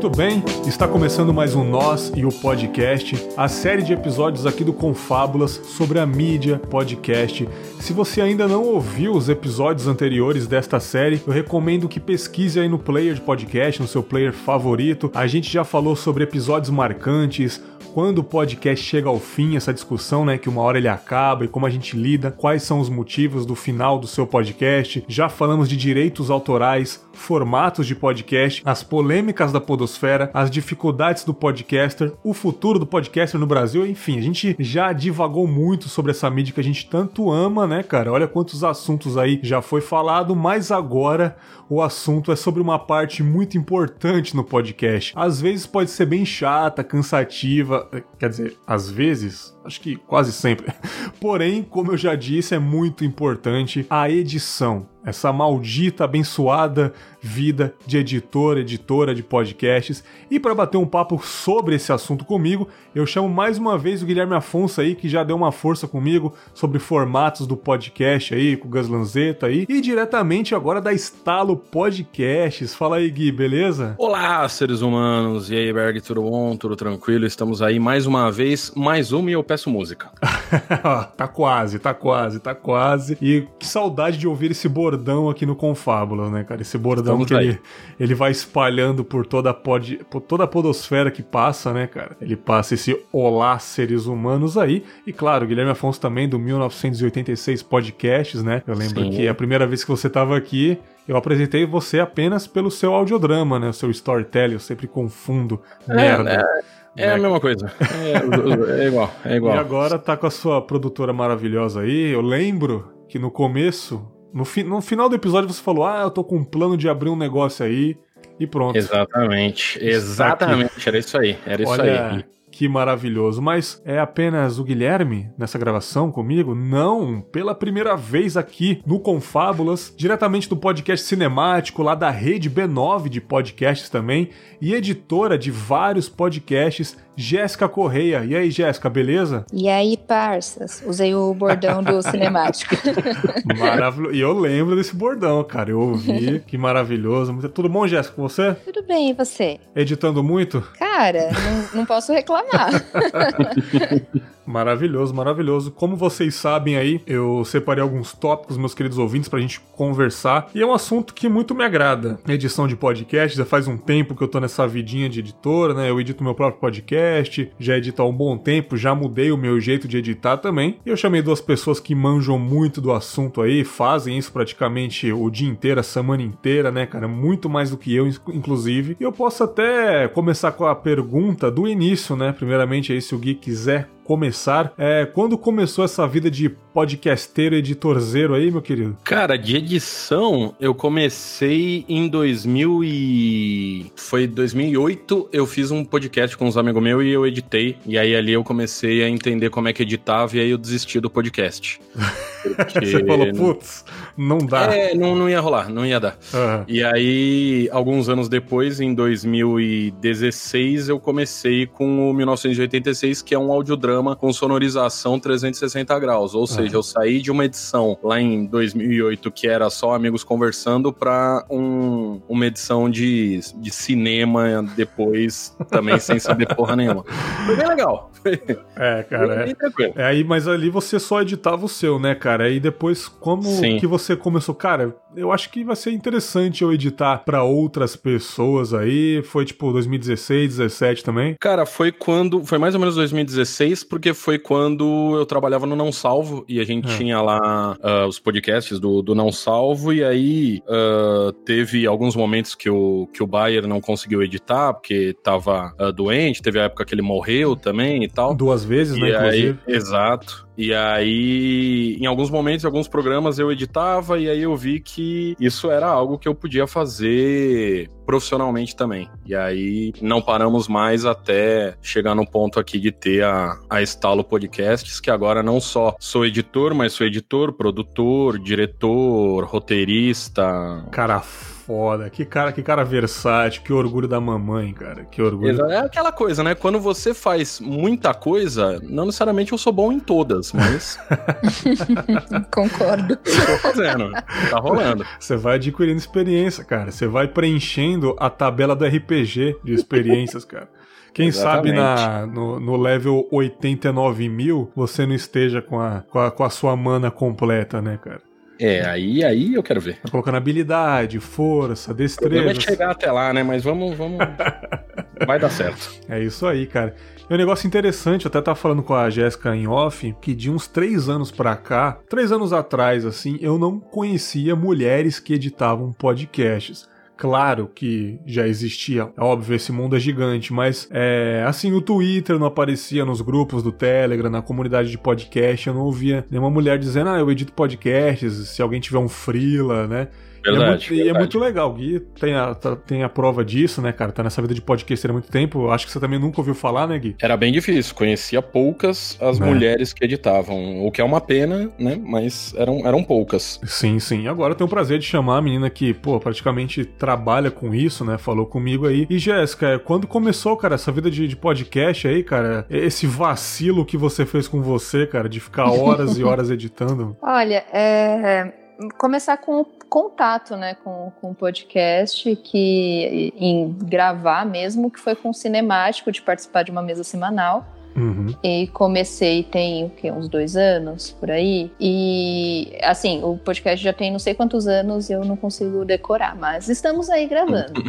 Muito bem, está começando mais um Nós e o Podcast, a série de episódios aqui do Confábulas sobre a mídia podcast. Se você ainda não ouviu os episódios anteriores desta série, eu recomendo que pesquise aí no player de podcast, no seu player favorito. A gente já falou sobre episódios marcantes, quando o podcast chega ao fim, essa discussão, né, que uma hora ele acaba e como a gente lida, quais são os motivos do final do seu podcast. Já falamos de direitos autorais, formatos de podcast, as polêmicas da podosfera, as dificuldades do podcaster, o futuro do podcaster no Brasil, enfim, a gente já divagou muito sobre essa mídia que a gente tanto ama, né, cara? Olha quantos assuntos aí já foi falado, mas agora o assunto é sobre uma parte muito importante no podcast. Às vezes pode ser bem chata, cansativa, quer dizer, às vezes acho que quase sempre. Porém, como eu já disse, é muito importante a edição. Essa maldita, abençoada vida de editor, editora de podcasts. E para bater um papo sobre esse assunto comigo, eu chamo mais uma vez o Guilherme Afonso aí, que já deu uma força comigo sobre formatos do podcast aí, com o Gus Lanzetta aí. E diretamente agora da Estalo Podcasts. Fala aí, Gui, beleza? Olá, seres humanos. E aí, Berg, tudo bom? Tudo tranquilo? Estamos aí mais uma vez, mais uma e eu peço música. tá quase, tá quase, tá quase. E que saudade de ouvir esse bordão aqui no Confábula, né, cara? Esse bordão Estamos que ele, ele vai espalhando por toda, a pod, por toda a podosfera que passa, né, cara? Ele passa esse olá seres humanos aí. E claro, Guilherme Afonso também do 1986 Podcasts, né? Eu lembro Sim. que a primeira vez que você tava aqui, eu apresentei você apenas pelo seu audiodrama, né? O seu storytelling, eu sempre confundo. É, merda. É. É a né? mesma coisa. É, é, igual, é igual. E agora tá com a sua produtora maravilhosa aí. Eu lembro que no começo, no, fi, no final do episódio, você falou: Ah, eu tô com um plano de abrir um negócio aí. E pronto. Exatamente, exatamente, era isso aí, era Olha, isso aí. Que maravilhoso. Mas é apenas o Guilherme nessa gravação comigo? Não, pela primeira vez aqui no Confábulas, diretamente do podcast cinemático, lá da rede B9 de podcasts também, e editora de vários podcasts Jéssica Correia. E aí, Jéssica, beleza? E aí, parças? Usei o bordão do cinemático. Maravilhoso. E eu lembro desse bordão, cara. Eu ouvi. que maravilhoso. Tudo bom, Jéssica, com você? Tudo bem, e você? Editando muito? Cara, não, não posso reclamar. Maravilhoso, maravilhoso. Como vocês sabem aí, eu separei alguns tópicos, meus queridos ouvintes, pra gente conversar. E é um assunto que muito me agrada. Edição de podcast, já faz um tempo que eu tô nessa vidinha de editora, né? Eu edito meu próprio podcast, já edito há um bom tempo, já mudei o meu jeito de editar também. E eu chamei duas pessoas que manjam muito do assunto aí, fazem isso praticamente o dia inteiro, a semana inteira, né, cara? Muito mais do que eu, inclusive. E eu posso até começar com a pergunta do início, né? Primeiramente aí, se o Gui quiser começar. É, quando começou essa vida de podcasteiro, editorzeiro aí, meu querido? Cara, de edição, eu comecei em 2000 e... Foi 2008, eu fiz um podcast com uns amigos meus e eu editei. E aí ali eu comecei a entender como é que editava e aí eu desisti do podcast. Porque... Você falou, putz, não dá. É, não, não ia rolar, não ia dar. Uhum. E aí, alguns anos depois, em 2016, eu comecei com o 1986, que é um audiodrama com sonorização 360 graus. Ou seja, eu saí de uma edição lá em 2008 que era só amigos conversando para um, uma edição de, de cinema depois, também sem saber porra nenhuma. Foi bem legal. É, cara. É, é, aí, mas ali você só editava o seu, né, cara? Aí depois, como Sim. que você começou? Cara, eu acho que vai ser interessante eu editar para outras pessoas aí. Foi tipo 2016, 17 também? Cara, foi quando. Foi mais ou menos 2016, porque foi quando eu trabalhava no Não Salvo e a gente é. tinha lá uh, os podcasts do, do Não Salvo. E aí uh, teve alguns momentos que o, que o Bayer não conseguiu editar, porque tava uh, doente. Teve a época que ele morreu também e tal. Duas vezes, e né? Aí, exato. E aí, em alguns momentos, em alguns programas eu editava e aí eu vi que isso era algo que eu podia fazer profissionalmente também. E aí não paramos mais até chegar no ponto aqui de ter a, a Estalo Podcasts, que agora não só sou editor, mas sou editor, produtor, diretor, roteirista. Cara, foda. Que cara, que cara versátil, que orgulho da mamãe, cara. Que orgulho. É aquela coisa, né? Quando você faz muita coisa, não necessariamente eu sou bom em todas, mas. Concordo. Tô fazendo. Tá rolando. Você vai adquirindo experiência, cara. Você vai preenchendo a tabela do RPG de experiências, cara. Quem Exatamente. sabe na, no, no level 89 mil você não esteja com a, com a, com a sua mana completa, né, cara? É, aí, aí eu quero ver. Tá colocando habilidade, força, destreza. Vai chegar até lá, né? Mas vamos, vamos. Vai dar certo. É isso aí, cara. E um negócio interessante, eu até tava falando com a Jéssica em off, que de uns três anos pra cá, três anos atrás, assim, eu não conhecia mulheres que editavam podcasts. Claro que já existia, é óbvio, esse mundo é gigante, mas é, assim, o Twitter não aparecia nos grupos do Telegram, na comunidade de podcast, eu não ouvia nenhuma mulher dizendo, ah, eu edito podcasts, se alguém tiver um freela, né? Verdade, e, é muito, verdade. e é muito legal. Gui tem a, tá, tem a prova disso, né, cara? Tá nessa vida de podcast há muito tempo. Acho que você também nunca ouviu falar, né, Gui? Era bem difícil. Conhecia poucas as é. mulheres que editavam. O que é uma pena, né? Mas eram, eram poucas. Sim, sim. Agora eu tenho o prazer de chamar a menina que, pô, praticamente trabalha com isso, né? Falou comigo aí. E, Jéssica, quando começou, cara, essa vida de, de podcast aí, cara, esse vacilo que você fez com você, cara, de ficar horas e horas editando? Olha, é começar com o contato, né, com, com o podcast, que em gravar mesmo, que foi com o cinemático, de participar de uma mesa semanal. Uhum. E comecei tem o que, uns dois anos por aí. E assim, o podcast já tem não sei quantos anos e eu não consigo decorar, mas estamos aí gravando.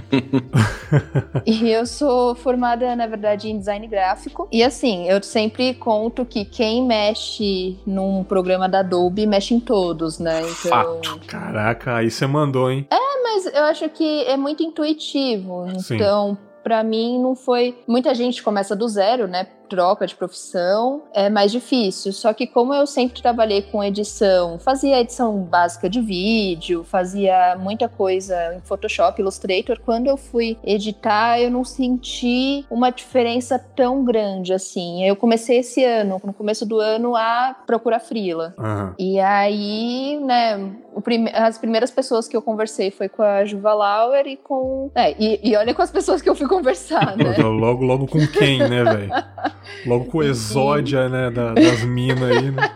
e eu sou formada, na verdade, em design gráfico. E assim, eu sempre conto que quem mexe num programa da Adobe mexe em todos, né? Então. Fato. Caraca, aí você mandou, hein? É, mas eu acho que é muito intuitivo. Sim. Então, para mim não foi. Muita gente começa do zero, né? Troca de profissão é mais difícil. Só que como eu sempre trabalhei com edição, fazia edição básica de vídeo, fazia muita coisa em Photoshop, Illustrator, quando eu fui editar, eu não senti uma diferença tão grande assim. Eu comecei esse ano, no começo do ano, a procurar frila. Uhum. E aí, né, prime as primeiras pessoas que eu conversei foi com a Juva Lauer e com. É, e, e olha com as pessoas que eu fui conversar, né? logo, logo com quem, né, velho? Logo com exódia, né, da, das minas aí, né?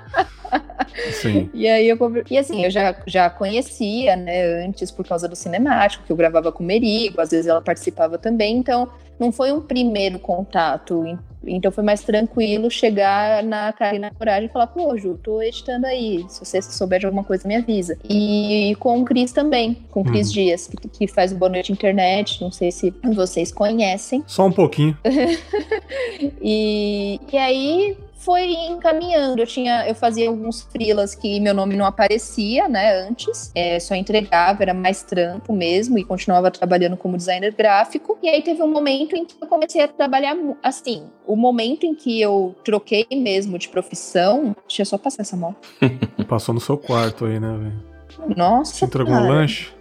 Sim. E aí eu e assim, eu já, já conhecia, né, antes por causa do cinemático, que eu gravava com o Merigo, às vezes ela participava também, então não foi um primeiro contato. Então foi mais tranquilo chegar na cara e na coragem e falar, pô, Ju, tô editando aí. Se você souber de alguma coisa, me avisa. E com o Cris também, com o Cris uhum. Dias, que, que, faz o Boa Noite Internet. Não sei se vocês conhecem. Só um pouquinho. e, e aí foi encaminhando. Eu tinha, eu fazia alguns frilas que meu nome não aparecia, né, antes. É, só entregava, era mais trampo mesmo e continuava trabalhando como designer gráfico. E aí teve um momento em que eu comecei a trabalhar assim, o momento em que eu troquei mesmo de profissão, deixa eu só passar essa moto. Passou no seu quarto aí, né, velho? Nossa. Você entregou um lanche?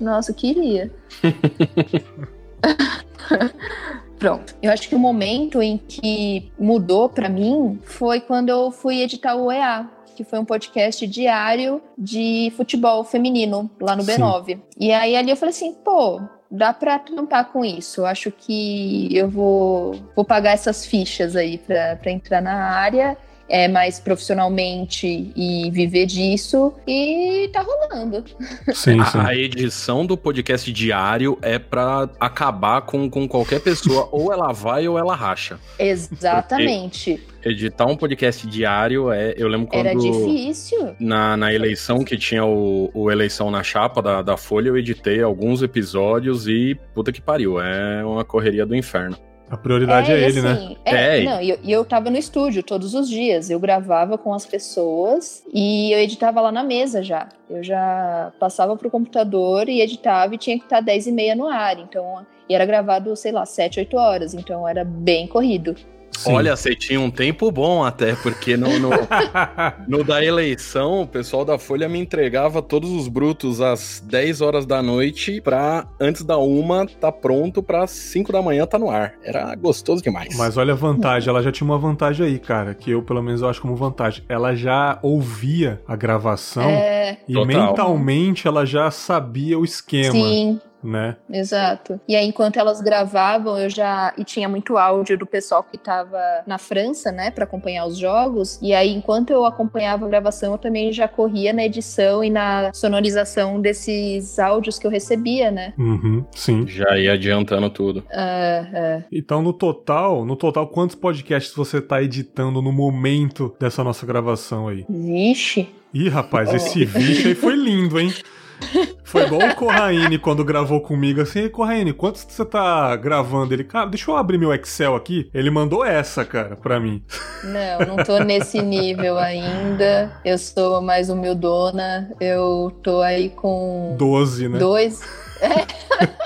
Nossa, queria. Pronto. Eu acho que o momento em que mudou para mim foi quando eu fui editar o EA, que foi um podcast diário de futebol feminino lá no B9. E aí ali eu falei assim, pô, dá pra trampar com isso. Eu acho que eu vou, vou pagar essas fichas aí pra entrar na área é, mais profissionalmente e viver disso e tá rolando. Sim, sim. A, edição do podcast diário é para acabar com, com qualquer pessoa, ou ela vai ou ela racha. Exatamente. Porque editar um podcast diário é. Eu lembro quando. Era difícil. Na, na eleição que tinha o, o eleição na chapa da, da Folha, eu editei alguns episódios e puta que pariu. É uma correria do inferno. A prioridade é, é ele, né? assim, né? É, é. Não, e eu, eu tava no estúdio todos os dias. Eu gravava com as pessoas e eu editava lá na mesa já. Eu já passava pro computador e editava e tinha que estar 10 e meia no ar. Então, e era gravado, sei lá, 7, 8 horas. Então era bem corrido. Sim. Olha, você tinha um tempo bom até, porque no, no, no, da eleição, o pessoal da Folha me entregava todos os brutos às 10 horas da noite pra antes da uma tá pronto pra 5 da manhã tá no ar. Era gostoso demais. Mas olha a vantagem, ela já tinha uma vantagem aí, cara, que eu pelo menos eu acho como vantagem. Ela já ouvia a gravação é... e Total. mentalmente ela já sabia o esquema. Sim né? Exato. E aí, enquanto elas gravavam, eu já. E tinha muito áudio do pessoal que tava na França, né, para acompanhar os jogos. E aí, enquanto eu acompanhava a gravação, eu também já corria na edição e na sonorização desses áudios que eu recebia, né? Uhum, sim. Já ia adiantando tudo. Uh, uh. Então, no total, no total, quantos podcasts você tá editando no momento dessa nossa gravação aí? Vixe. Ih, rapaz, esse vixe aí foi lindo, hein? Foi igual o Corraine quando gravou comigo assim, Corraine, quantos você tá gravando? Ele, cara, deixa eu abrir meu Excel aqui. Ele mandou essa, cara, pra mim. Não, não tô nesse nível ainda. Eu sou mais humildona. Eu tô aí com. 12, né? Dois.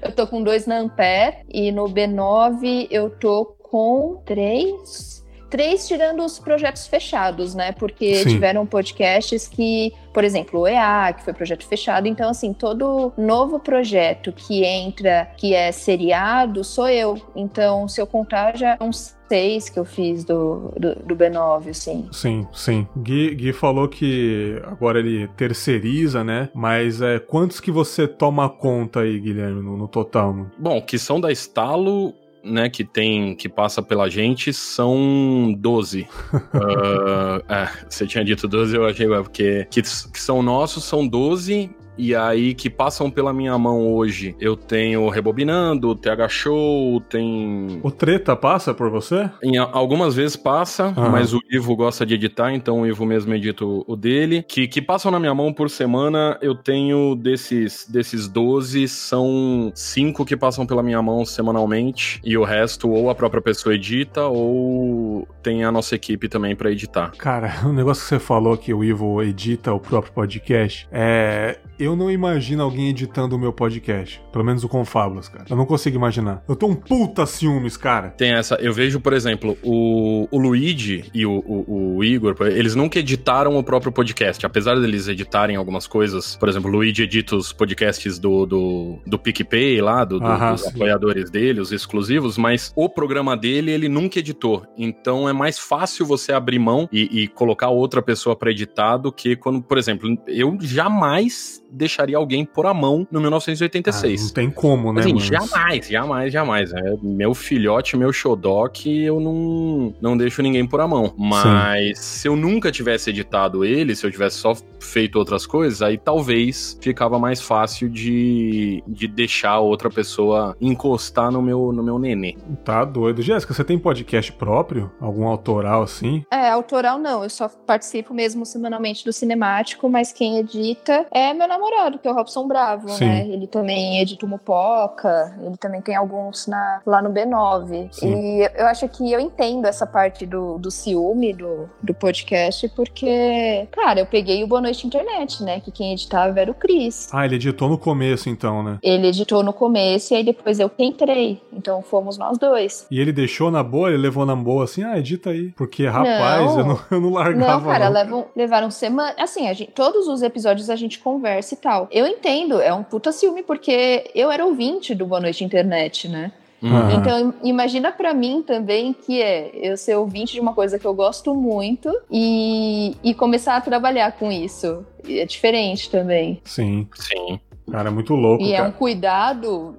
Eu tô com dois na Ampere e no B9 eu tô com três Três tirando os projetos fechados, né? Porque Sim. tiveram podcasts que, por exemplo, o EA, que foi projeto fechado. Então, assim, todo novo projeto que entra, que é seriado, sou eu. Então, se eu contar, já uns seis que eu fiz do, do, do, B9, assim. Sim, sim. Gui, Gui falou que agora ele terceiriza, né? Mas é, quantos que você toma conta aí, Guilherme, no, no total? Mano? Bom, que são da Estalo, né, que tem, que passa pela gente são 12. uh, é, você tinha dito 12, eu achei, porque que, que são nossos, são 12 e aí que passam pela minha mão hoje. Eu tenho Rebobinando, TH Show, tem. O Treta passa por você? Em algumas vezes passa, uhum. mas o Ivo gosta de editar, então o Ivo mesmo edita o dele. Que, que passam na minha mão por semana, eu tenho desses, desses 12, são 5 que passam pela minha mão semanalmente, e o resto ou a própria pessoa edita, ou tem a nossa equipe também para editar. Cara, o negócio que você falou que o Ivo edita o próprio podcast, é eu não imagino alguém editando o meu podcast. Pelo menos o Confábulas, cara. Eu não consigo imaginar. Eu tô um puta ciúmes, cara. Tem essa. Eu vejo, por exemplo, o, o Luigi e o, o, o Igor, eles nunca editaram o próprio podcast. Apesar deles editarem algumas coisas. Por exemplo, o Luigi edita os podcasts do, do, do PicPay lá, do, do ah, dos sim. apoiadores dele, os exclusivos, mas o programa dele ele nunca editou. Então é mais fácil você abrir mão e, e colocar outra pessoa para editar do que quando, por exemplo, eu jamais deixaria alguém por a mão no 1986. Ah, não tem como, né? Assim, mas... jamais, jamais, jamais. É meu filhote, meu Shodok, eu não, não deixo ninguém por a mão. Mas Sim. se eu nunca tivesse editado ele, se eu tivesse só feito outras coisas, aí talvez ficava mais fácil de, de deixar outra pessoa encostar no meu, no meu nenê. Tá doido. Jéssica, você tem podcast próprio? Algum autoral assim? É, autoral não. Eu só participo mesmo semanalmente do cinemático, mas quem edita é meu namorado, que é o Robson Bravo, Sim. né? Ele também edita o Mupoca, ele também tem alguns na, lá no B9. Sim. E eu acho que eu entendo essa parte do, do ciúme do, do podcast, porque, cara, eu peguei o Boa Noite Internet, né? Que quem editava era o Cris. Ah, ele editou no começo, então, né? Ele editou no começo e aí depois eu que entrei. Então fomos nós dois. E ele deixou na boa, ele levou na boa assim, ah, edita aí. Porque, rapaz, não, eu, não, eu não largava. Não, cara, não. Levam, levaram semana. Assim, gente, todos os episódios a gente conversa e tal. Eu entendo, é um puta ciúme, porque eu era ouvinte do Boa Noite Internet, né? Uhum. Então, imagina para mim também que é eu ser ouvinte de uma coisa que eu gosto muito e, e começar a trabalhar com isso. É diferente também. Sim. Sim. Cara, é muito louco. E cara. é um cuidado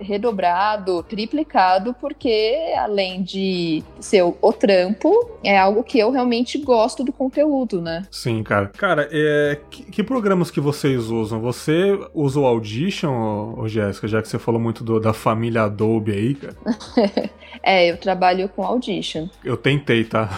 redobrado, triplicado, porque além de ser o trampo, é algo que eu realmente gosto do conteúdo, né? Sim, cara. Cara, é, que, que programas que vocês usam? Você usa o Audition, ô, Jéssica, já que você falou muito do, da família Adobe aí, cara? é, eu trabalho com Audition. Eu tentei, tá?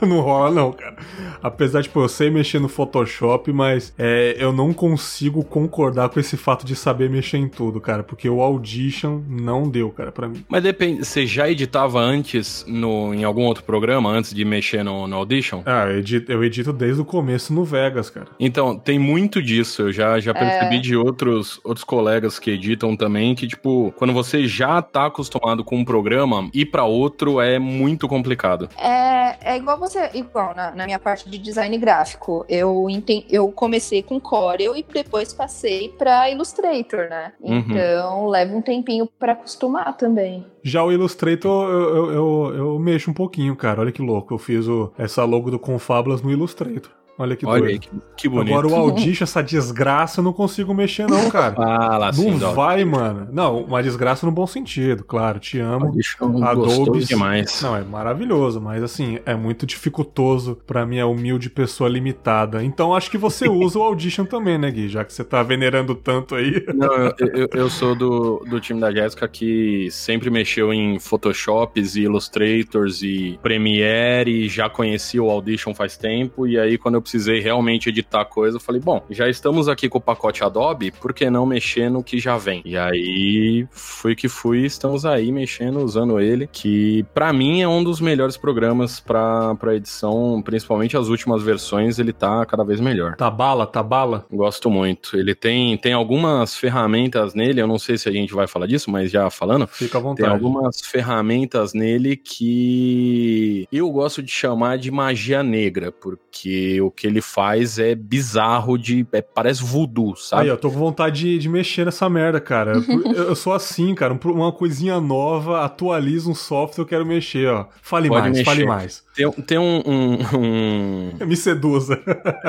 não rola, não, cara. Apesar de, tipo, eu sei mexer no Photoshop, mas é, eu não consigo concordar com esse fato de saber mexer em tudo, cara. Porque o Audition não deu, cara, para mim. Mas depende, você já editava antes no, em algum outro programa, antes de mexer no, no Audition? Ah, eu edito, eu edito desde o começo no Vegas, cara. Então, tem muito disso. Eu já, já percebi é... de outros, outros colegas que editam também, que, tipo, quando você já tá acostumado com um programa, ir para outro é muito complicado. É, é igual você, igual na, na minha parte de design gráfico. Eu, enten, eu comecei com Corel e depois passei para Illustrator, né? Uhum. Então leva um tempinho para acostumar também. Já o Illustrator eu, eu, eu, eu, mexo um pouquinho, cara. Olha que louco. Eu fiz o, essa logo do Confablas no Illustrator. Olha que Olha doido. Aí, que, que, bonito. Agora o Audition, essa desgraça, eu não consigo mexer não, cara. ah, lá sim, Não vai, mano. Não, uma desgraça no bom sentido, claro. Te amo. Audition Adobe demais. Não, é maravilhoso, mas assim, é muito dificultoso pra minha humilde pessoa limitada. Então acho que você usa o Audition também, né, Gui? Já que você tá venerando tanto aí. Não, eu, eu, eu sou do, do time da Jéssica que sempre mexeu em Photoshops e Illustrators e Premiere, já conhecia o Audition faz tempo, e aí quando eu precisei realmente editar coisa, eu falei, bom, já estamos aqui com o pacote Adobe, por que não mexer no que já vem? E aí fui que fui, estamos aí mexendo, usando ele, que para mim é um dos melhores programas para edição, principalmente as últimas versões, ele tá cada vez melhor. Tá bala, tá bala? Gosto muito. Ele tem, tem algumas ferramentas nele, eu não sei se a gente vai falar disso, mas já falando. Fica à vontade. Tem algumas ferramentas nele que eu gosto de chamar de magia negra, porque o que ele faz é bizarro de. É, parece voodoo, sabe? Aí, eu tô com vontade de, de mexer nessa merda, cara. eu, eu, sou assim, cara. Uma coisinha nova, atualiza um software, eu quero mexer, ó. Fale Pode mais, mexer. fale mais. Tem, tem um, um, um... Me seduza.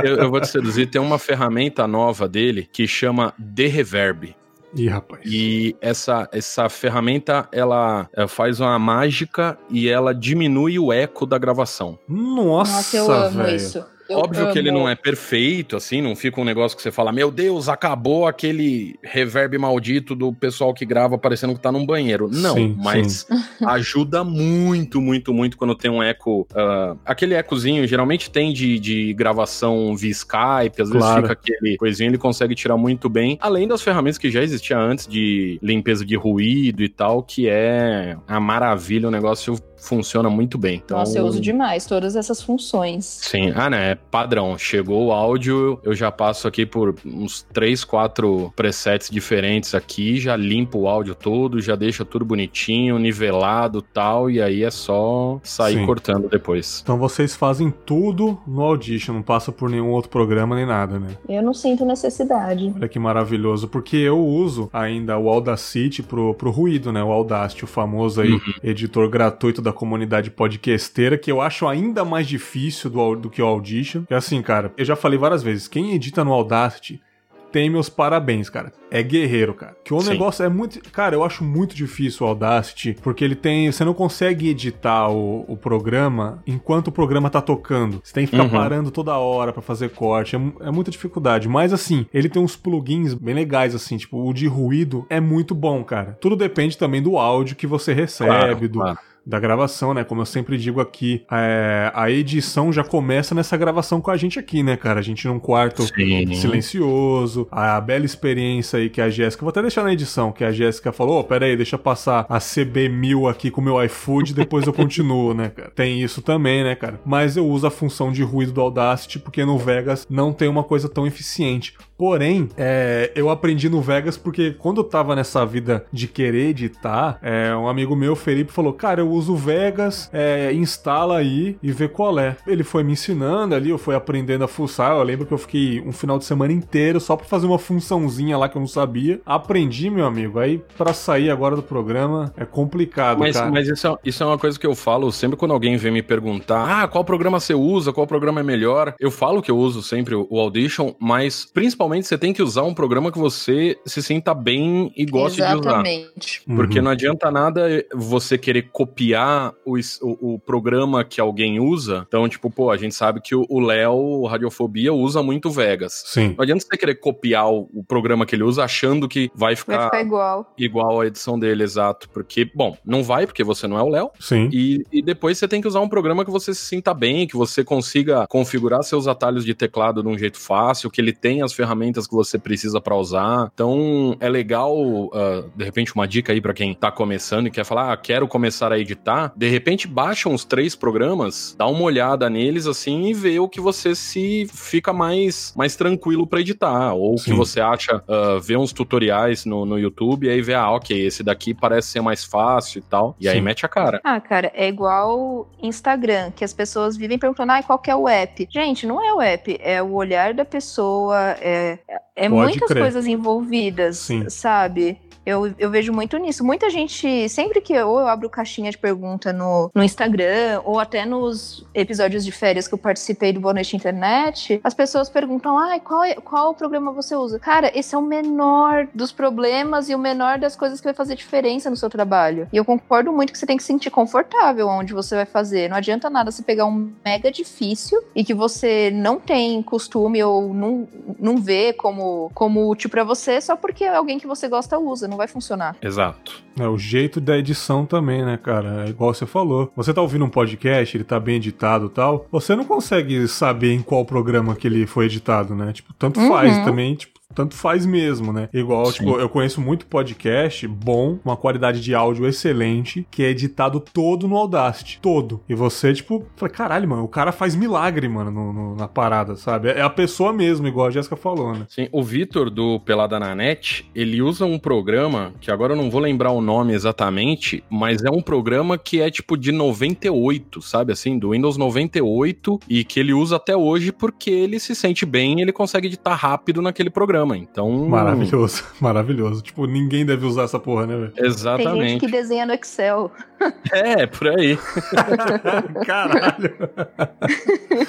eu, eu vou te seduzir. Tem uma ferramenta nova dele que chama The Reverb. Ih, rapaz. E essa, essa ferramenta, ela, ela, faz uma mágica e ela diminui o eco da gravação. Nossa, Nossa eu amo véio. isso. Eu Óbvio amo. que ele não é perfeito, assim, não fica um negócio que você fala, meu Deus, acabou aquele reverb maldito do pessoal que grava parecendo que tá num banheiro. Não, sim, mas sim. ajuda muito, muito, muito quando tem um eco. Uh, aquele ecozinho geralmente tem de, de gravação via Skype, às vezes claro. fica aquele coisinho, ele consegue tirar muito bem. Além das ferramentas que já existiam antes de limpeza de ruído e tal, que é a maravilha, o negócio funciona muito bem. Então, Nossa, eu uso demais todas essas funções. Sim, ah, né? É padrão. Chegou o áudio, eu já passo aqui por uns três, quatro presets diferentes aqui, já limpo o áudio todo, já deixa tudo bonitinho, nivelado tal, e aí é só sair Sim. cortando depois. Então vocês fazem tudo no Audition, não passa por nenhum outro programa nem nada, né? Eu não sinto necessidade. Olha que maravilhoso, porque eu uso ainda o Audacity pro, pro ruído, né? O Audacity, o famoso aí, uhum. editor gratuito da da comunidade podcasteira, que eu acho ainda mais difícil do, do que o Audition. É assim, cara, eu já falei várias vezes, quem edita no Audacity tem meus parabéns, cara. É guerreiro, cara. Que o Sim. negócio é muito. Cara, eu acho muito difícil o Audacity, porque ele tem. Você não consegue editar o, o programa enquanto o programa tá tocando. Você tem que ficar uhum. parando toda hora para fazer corte. É, é, muita dificuldade. Mas assim, ele tem uns plugins bem legais, assim, tipo, o de ruído é muito bom, cara. Tudo depende também do áudio que você recebe, claro, do. Claro da gravação, né? Como eu sempre digo aqui, é, a edição já começa nessa gravação com a gente aqui, né, cara? A gente num quarto Sim. silencioso, a bela experiência aí que a Jéssica, vou até deixar na edição, que a Jéssica falou, oh, pera aí, deixa eu passar a CB1000 aqui com o meu iFood, depois eu continuo, né, cara? Tem isso também, né, cara? Mas eu uso a função de ruído do Audacity porque no Vegas não tem uma coisa tão eficiente. Porém, é, eu aprendi no Vegas porque quando eu tava nessa vida de querer editar, é, um amigo meu, Felipe, falou: Cara, eu uso Vegas, é, instala aí e vê qual é. Ele foi me ensinando ali, eu fui aprendendo a fuçar. Eu lembro que eu fiquei um final de semana inteiro só pra fazer uma funçãozinha lá que eu não sabia. Aprendi, meu amigo. Aí, para sair agora do programa, é complicado, mas, cara. Mas isso é, isso é uma coisa que eu falo sempre quando alguém vem me perguntar: Ah, qual programa você usa? Qual programa é melhor? Eu falo que eu uso sempre o Audition, mas principalmente principalmente você tem que usar um programa que você se sinta bem e goste Exatamente. de usar. Porque uhum. não adianta nada você querer copiar o, o, o, programa que alguém usa. Então, tipo, pô, a gente sabe que o Léo, Radiofobia, usa muito Vegas. Sim. Não adianta você querer copiar o, o programa que ele usa achando que vai ficar, vai ficar igual. Igual a edição dele, exato. Porque, bom, não vai, porque você não é o Léo. Sim. E, e depois você tem que usar um programa que você se sinta bem, que você consiga configurar seus atalhos de teclado de um jeito fácil, que ele tenha as ferramentas que você precisa para usar. Então, é legal, uh, de repente, uma dica aí para quem tá começando e quer falar, ah, quero começar a editar. De repente, baixa uns três programas, dá uma olhada neles assim e vê o que você se fica mais, mais tranquilo para editar. Ou o que você acha, uh, vê uns tutoriais no, no YouTube e aí vê, ah, ok, esse daqui parece ser mais fácil e tal. E Sim. aí mete a cara. Ah, cara, é igual Instagram, que as pessoas vivem perguntando, ah, qual que é o app? Gente, não é o app, é o olhar da pessoa, é, é muitas crer. coisas envolvidas, Sim. sabe? Eu, eu vejo muito nisso. Muita gente, sempre que eu, eu abro caixinha de pergunta no, no Instagram, ou até nos episódios de férias que eu participei do Boa Internet, as pessoas perguntam: ah, qual, é, qual programa você usa? Cara, esse é o menor dos problemas e o menor das coisas que vai fazer diferença no seu trabalho. E eu concordo muito que você tem que se sentir confortável onde você vai fazer. Não adianta nada você pegar um mega difícil e que você não tem costume ou não, não vê como, como útil para você só porque alguém que você gosta usa. Não vai funcionar. Exato. É o jeito da edição também, né, cara? É igual você falou. Você tá ouvindo um podcast, ele tá bem editado e tal. Você não consegue saber em qual programa que ele foi editado, né? Tipo, tanto uhum. faz também, tipo, tanto faz mesmo, né? Igual, Sim. tipo, eu conheço muito podcast bom, uma qualidade de áudio excelente, que é editado todo no Audacity. Todo. E você, tipo, fala, caralho, mano, o cara faz milagre, mano, no, no, na parada, sabe? É a pessoa mesmo, igual a Jéssica falou, né? Sim, o Vitor do Pelada na Net, ele usa um programa, que agora eu não vou lembrar o nome exatamente, mas é um programa que é tipo de 98, sabe? Assim, do Windows 98, e que ele usa até hoje porque ele se sente bem e ele consegue editar rápido naquele programa programa. Então. Maravilhoso, maravilhoso. Tipo, ninguém deve usar essa porra, né, velho? Exatamente. Tem gente que desenha no Excel. É, por aí. Caralho.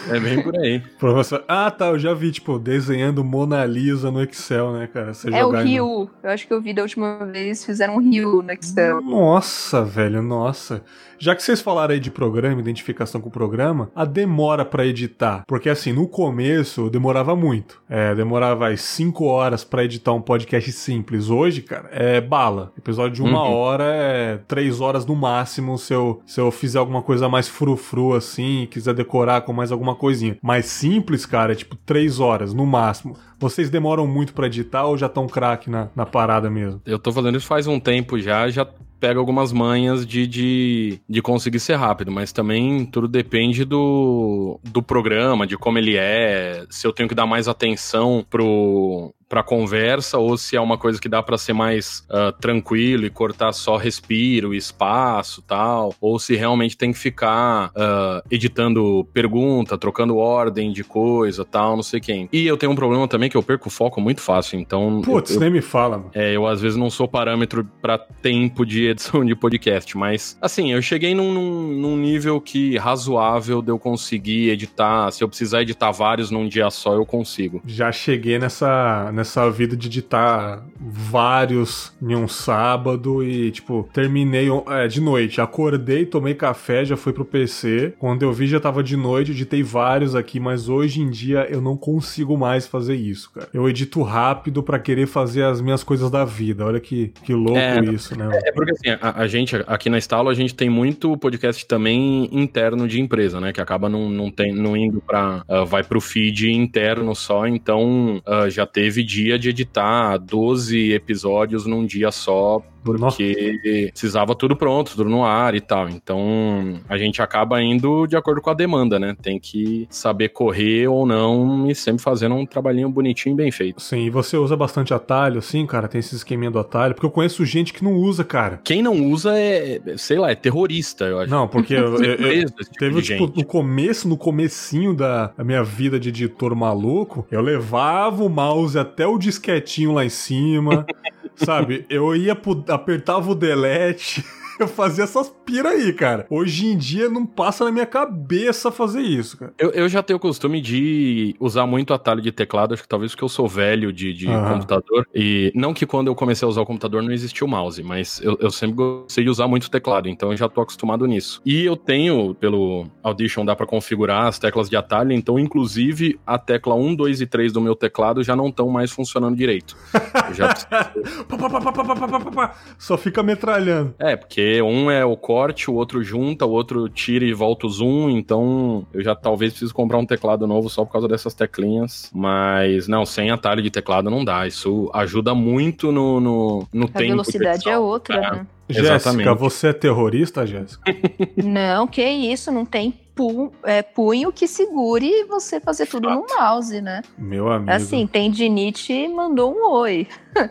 É bem por aí. Professor, ah, tá, eu já vi, tipo, desenhando Mona Lisa no Excel, né, cara? Você é o Rio. No... Eu acho que eu vi da última vez, fizeram um Rio no Excel. Nossa, velho, nossa. Já que vocês falaram aí de programa, identificação com o programa, a demora para editar. Porque assim, no começo demorava muito. É, demorava 5 horas para editar um podcast simples. Hoje, cara, é bala. Episódio de uma uhum. hora é 3 horas no máximo se eu, se eu fizer alguma coisa mais frufru assim, quiser decorar com mais alguma coisinha. Mais simples, cara, é tipo 3 horas no máximo. Vocês demoram muito para editar ou já estão craque na, na parada mesmo? Eu tô fazendo isso faz um tempo já, já pega algumas manhas de, de, de conseguir ser rápido, mas também tudo depende do, do programa, de como ele é, se eu tenho que dar mais atenção pro, para conversa ou se é uma coisa que dá para ser mais uh, tranquilo e cortar só respiro, espaço, tal, ou se realmente tem que ficar uh, editando pergunta, trocando ordem de coisa, tal, não sei quem. E eu tenho um problema também que eu perco o foco muito fácil, então Putz, nem me fala. Mano. É, eu às vezes não sou parâmetro para tempo de edição de podcast, mas assim, eu cheguei num, num, num nível que razoável de eu conseguir editar, se eu precisar editar vários num dia só, eu consigo. Já cheguei nessa nessa vida de editar vários em um sábado e, tipo, terminei é, de noite. Acordei, tomei café, já fui pro PC. Quando eu vi, já tava de noite, editei vários aqui, mas hoje em dia eu não consigo mais fazer isso, cara. Eu edito rápido para querer fazer as minhas coisas da vida. Olha que, que louco é, isso, né? É, porque assim, a, a, gente aqui na Estalo, a gente tem muito podcast também interno de empresa, né? Que acaba não, não, tem, não indo pra. Uh, vai pro feed interno só, então uh, já teve dia de editar 12 episódios num dia só porque Nossa. precisava tudo pronto, tudo no ar e tal. Então a gente acaba indo de acordo com a demanda, né? Tem que saber correr ou não e sempre fazendo um trabalhinho bonitinho e bem feito. Sim, e você usa bastante atalho, assim, cara? Tem esse esqueminha do atalho? Porque eu conheço gente que não usa, cara. Quem não usa é, sei lá, é terrorista, eu acho. Não, porque eu, eu, eu tipo teve, tipo, no começo, no comecinho da minha vida de editor maluco, eu levava o mouse até o disquetinho lá em cima. Sabe, eu ia apertava o delete eu fazia essas pira aí, cara. Hoje em dia não passa na minha cabeça fazer isso, cara. Eu, eu já tenho o costume de usar muito atalho de teclado, acho que talvez porque eu sou velho de, de computador. E não que quando eu comecei a usar o computador não existia o mouse, mas eu, eu sempre gostei de usar muito teclado, então eu já tô acostumado nisso. E eu tenho, pelo Audition, dá para configurar as teclas de atalho, então inclusive a tecla 1, 2 e 3 do meu teclado já não estão mais funcionando direito. já... Só fica metralhando. É, porque um é o corte, o outro junta, o outro tira e volta o zoom, então eu já talvez preciso comprar um teclado novo só por causa dessas teclinhas, mas não, sem atalho de teclado não dá, isso ajuda muito no, no, no a tempo. A velocidade é outra, é. né? Jéssica, você é terrorista, Jéssica? Não, que isso, não tem pu é, punho que segure você fazer tudo Fato. no mouse, né? Meu amigo. Assim, tem Dinite mandou um oi.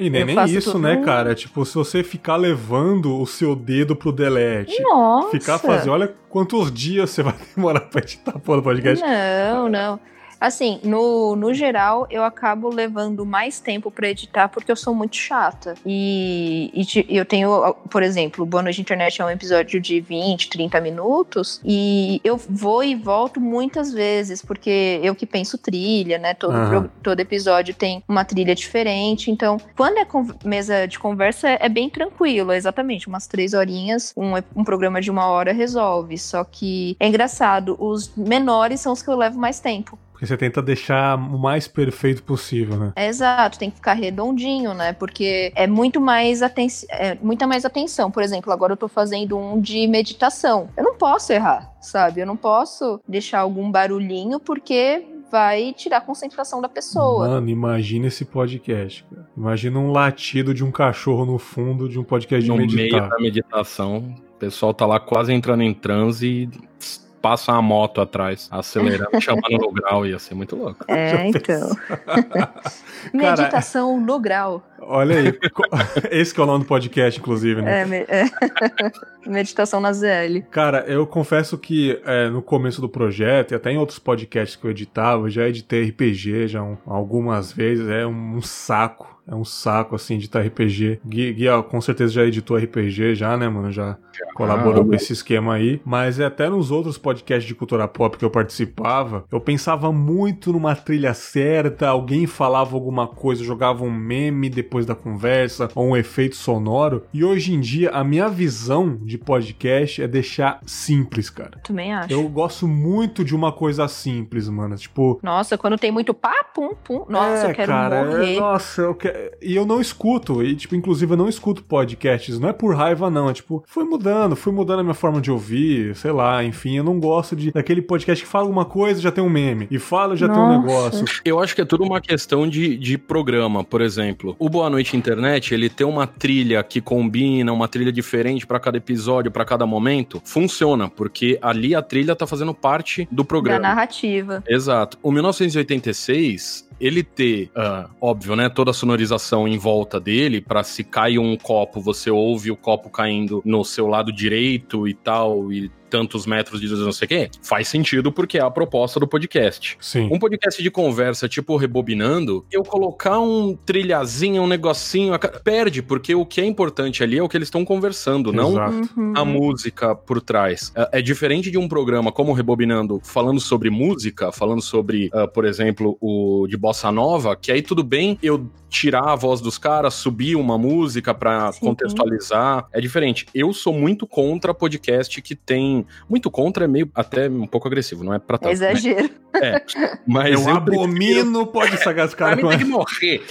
E nem, nem isso, né, no... cara? Tipo, se você ficar levando o seu dedo pro delete, Nossa. ficar fazendo, olha quantos dias você vai demorar pra editar o podcast. Não, não. Assim, no, no geral, eu acabo levando mais tempo para editar porque eu sou muito chata. E, e, eu tenho, por exemplo, o Boa Noite Internet é um episódio de 20, 30 minutos e eu vou e volto muitas vezes porque eu que penso trilha, né? Todo, uhum. todo episódio tem uma trilha diferente. Então, quando é mesa de conversa, é bem tranquilo, exatamente. Umas três horinhas, um, um programa de uma hora resolve. Só que é engraçado, os menores são os que eu levo mais tempo. Porque você tenta deixar o mais perfeito possível, né? É, exato, tem que ficar redondinho, né? Porque é muito mais atenção, é, muita mais atenção. Por exemplo, agora eu tô fazendo um de meditação. Eu não posso errar, sabe? Eu não posso deixar algum barulhinho porque vai tirar a concentração da pessoa. Mano, imagina esse podcast, cara. Imagina um latido de um cachorro no fundo de um podcast de no meditar. No meio da meditação, o pessoal tá lá quase entrando em transe e passa uma moto atrás, acelerando, chamando no grau, ia ser muito louco. É, então. Meditação no grau. Olha aí, esse que é o nome do podcast, inclusive, né? É, é. meditação na ZL. Cara, eu confesso que é, no começo do projeto, e até em outros podcasts que eu editava, eu já editei RPG já um, algumas vezes, é um, um saco é um saco, assim, editar RPG. Gui, Gui com certeza já editou RPG, já, né, mano? Já colaborou ah, com esse esquema aí. Mas é até nos outros podcasts de cultura pop que eu participava, eu pensava muito numa trilha certa, alguém falava alguma coisa, jogava um meme depois da conversa, ou um efeito sonoro. E hoje em dia, a minha visão de podcast é deixar simples, cara. Também acho. Eu gosto muito de uma coisa simples, mano. Tipo. Nossa, quando tem muito pá, pum, pum. Nossa, é, eu quero cara, morrer. É, nossa, eu quero e eu não escuto, e tipo, inclusive eu não escuto podcasts, não é por raiva não, é tipo, foi mudando, fui mudando a minha forma de ouvir, sei lá, enfim, eu não gosto de daquele podcast que fala uma coisa já tem um meme, e fala já Nossa. tem um negócio. Eu acho que é tudo uma questão de, de programa, por exemplo. O Boa Noite Internet, ele tem uma trilha que combina, uma trilha diferente para cada episódio, para cada momento, funciona, porque ali a trilha tá fazendo parte do programa. Da narrativa. Exato. O 1986, ele ter, uh, óbvio, né, toda a sonorização em volta dele, para se cai um copo, você ouve o copo caindo no seu lado direito e tal, e tantos metros de não sei o quê, faz sentido porque é a proposta do podcast. Sim. Um podcast de conversa, tipo Rebobinando, eu colocar um trilhazinho, um negocinho, perde, porque o que é importante ali é o que eles estão conversando, não uhum. a música por trás. É, é, diferente de um programa como Rebobinando, falando sobre música, falando sobre, uh, por exemplo, o de Bossa Nova, que aí tudo bem eu tirar a voz dos caras, subir uma música para contextualizar. É diferente. Eu sou muito contra podcast que tem. Muito contra é meio até um pouco agressivo, não é pra tanto. É exagero. Né? É. Mas eu, eu abomino, pode sagar os caras. Pra mim tem que morrer.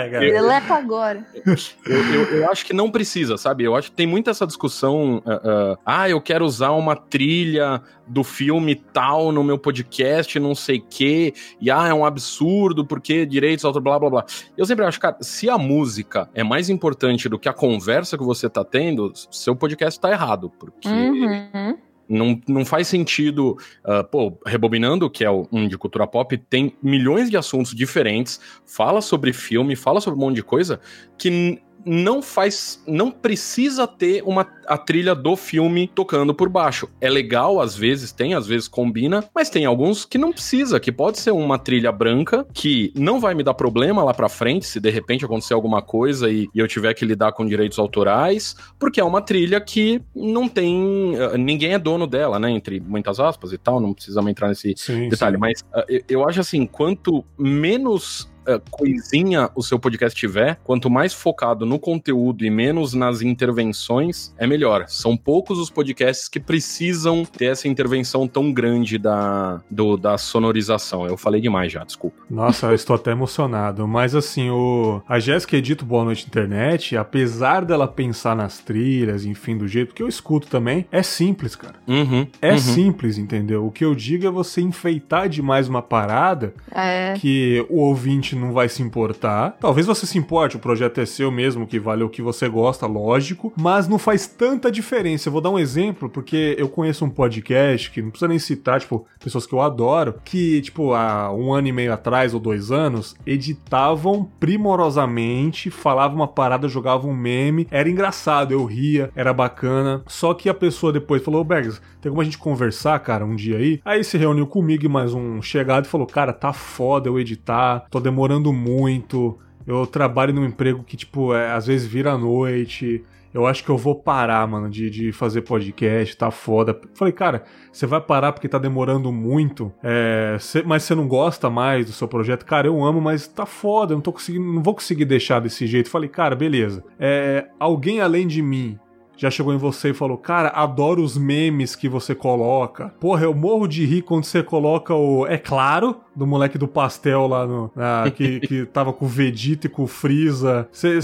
É, Deleta agora. Eu, eu, eu, acho que não precisa, sabe? Eu acho que tem muita essa discussão. Uh, uh, ah, eu quero usar uma trilha do filme tal no meu podcast, não sei o quê. E ah, é um absurdo, porque direitos, blá blá blá. Eu sempre acho, cara, se a música é mais importante do que a conversa que você tá tendo, seu podcast tá errado, porque. Uhum. Não, não faz sentido. Uh, pô, Rebobinando, que é um de cultura pop, tem milhões de assuntos diferentes, fala sobre filme, fala sobre um monte de coisa que não faz, não precisa ter uma a trilha do filme tocando por baixo. É legal às vezes, tem, às vezes combina, mas tem alguns que não precisa, que pode ser uma trilha branca que não vai me dar problema lá para frente se de repente acontecer alguma coisa e, e, eu tiver que lidar com direitos autorais, porque é uma trilha que não tem, uh, ninguém é dono dela, né, entre muitas aspas e tal, não precisamos entrar nesse sim, detalhe, sim. mas uh, eu acho assim, quanto menos uh, coisinha o seu podcast tiver, quanto mais focado no conteúdo e menos nas intervenções, é melhor. São poucos os podcasts que precisam ter essa intervenção tão grande da, do, da sonorização. Eu falei demais já, desculpa. Nossa, eu estou até emocionado. Mas assim, o... a Jéssica edita Boa Noite Internet, apesar dela pensar nas trilhas, enfim, do jeito que eu escuto também, é simples, cara. Uhum, é uhum. simples, entendeu? O que eu digo é você enfeitar demais uma parada é. que o ouvinte não vai se importar. Talvez você se importe, o projeto é seu mesmo, que vale o que você gosta, lógico, mas não faz tanta diferença. Eu vou dar um exemplo, porque eu conheço um podcast que não precisa nem citar, tipo, pessoas que eu adoro, que, tipo, há um ano e meio atrás ou dois anos, editavam primorosamente, falavam uma parada, jogavam um meme, era engraçado, eu ria, era bacana. Só que a pessoa depois falou, Bergs, tem como a gente conversar, cara, um dia aí? Aí se reuniu comigo e mais um chegado e falou, cara, tá foda eu editar, tô demorando demorando muito. Eu trabalho num emprego que, tipo, é, às vezes vira à noite. Eu acho que eu vou parar, mano, de, de fazer podcast, tá foda. Falei, cara, você vai parar porque tá demorando muito, é, cê, mas você não gosta mais do seu projeto. Cara, eu amo, mas tá foda, eu não tô conseguindo, não vou conseguir deixar desse jeito. Falei, cara, beleza. É, alguém além de mim já chegou em você e falou: Cara, adoro os memes que você coloca. Porra, eu morro de rir quando você coloca o. É claro, do moleque do pastel lá no. Na, que, que tava com o Vegeta e com o Freeza. Você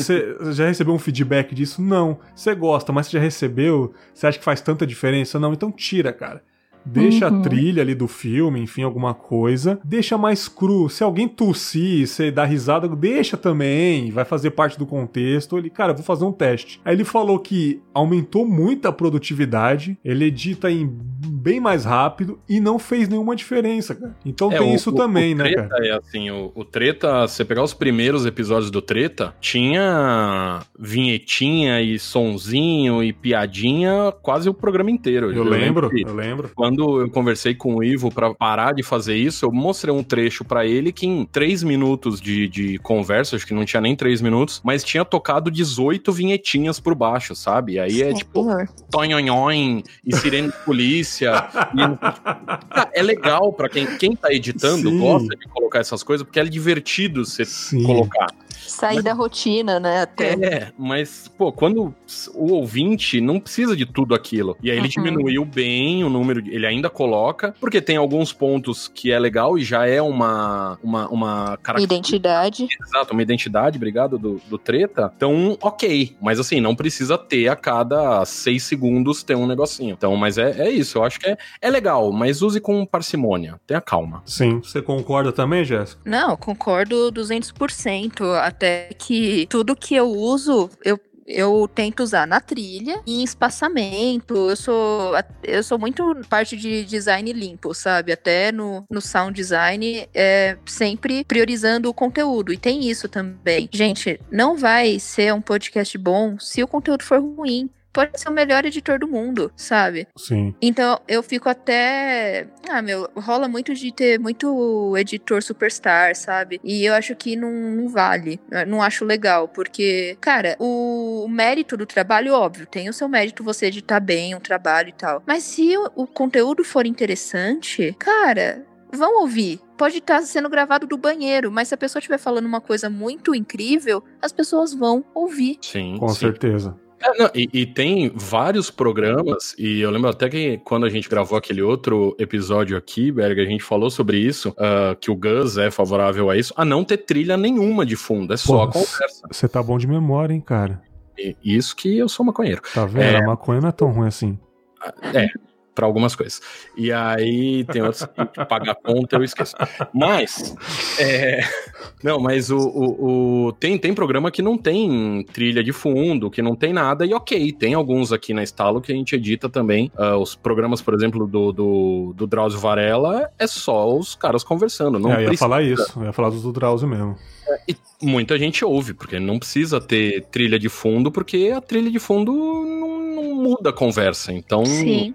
já recebeu um feedback disso? Não. Você gosta, mas você já recebeu? Você acha que faz tanta diferença? Não, então tira, cara deixa uhum. a trilha ali do filme, enfim, alguma coisa, deixa mais cru. Se alguém tossir, você dá risada, deixa também, vai fazer parte do contexto. Ele, cara, vou fazer um teste. Aí ele falou que aumentou muito a produtividade, ele edita em bem mais rápido e não fez nenhuma diferença, cara. Então é, tem o, isso o, também, o né, cara? É assim, o, o Treta, você pegar os primeiros episódios do Treta, tinha vinhetinha e sonzinho e piadinha quase o programa inteiro. Eu, eu lembro, eu lembro. Quando quando eu conversei com o Ivo para parar de fazer isso, eu mostrei um trecho para ele que em três minutos de, de conversa, acho que não tinha nem três minutos, mas tinha tocado 18 vinhetinhas por baixo, sabe? Aí é tipo tonhonhon e sirene de polícia. e... É legal para quem, quem tá editando, Sim. gosta de colocar essas coisas, porque é divertido você Sim. colocar. Sair mas, da rotina, né? Até. É, mas, pô, quando o ouvinte não precisa de tudo aquilo. E aí ele uhum. diminuiu bem o número, de, ele ainda coloca, porque tem alguns pontos que é legal e já é uma, uma, uma Identidade. Exato, uma identidade, obrigado, do, do treta. Então, ok. Mas assim, não precisa ter a cada seis segundos ter um negocinho. Então, mas é, é isso. Eu acho que é, é legal, mas use com parcimônia. Tenha calma. Sim. Você concorda também, Jéssica? Não, concordo 200%. Até que tudo que eu uso, eu eu tento usar na trilha e em espaçamento. Eu sou eu sou muito parte de design limpo, sabe? Até no, no sound design é sempre priorizando o conteúdo. E tem isso também. Gente, não vai ser um podcast bom se o conteúdo for ruim pode ser o melhor editor do mundo, sabe? Sim. Então eu fico até. Ah, meu, rola muito de ter muito editor superstar, sabe? E eu acho que não, não vale. Não acho legal, porque, cara, o mérito do trabalho, óbvio, tem o seu mérito você editar bem um trabalho e tal. Mas se o, o conteúdo for interessante, cara, vão ouvir. Pode estar sendo gravado do banheiro, mas se a pessoa estiver falando uma coisa muito incrível, as pessoas vão ouvir. Sim. Com sim. certeza. É, não, e, e, tem vários programas, e eu lembro até que quando a gente gravou aquele outro episódio aqui, Berg, a gente falou sobre isso, uh, que o Gus é favorável a isso, a não ter trilha nenhuma de fundo, é só Pô, a conversa. Você tá bom de memória, hein, cara? E, isso que eu sou maconheiro. Tá vendo? É, a maconha não é tão ruim assim. É, para algumas coisas. E aí tem outros que pagar conta, eu esqueço. Mas, é, não, mas o, o, o, tem, tem programa que não tem trilha de fundo, que não tem nada, e ok, tem alguns aqui na Estalo que a gente edita também. Uh, os programas, por exemplo, do, do, do Drauzio Varela, é só os caras conversando. Não é, eu ia falar isso, eu ia falar dos do Drauzio mesmo. E muita gente ouve, porque não precisa ter trilha de fundo, porque a trilha de fundo não, não muda a conversa. Então,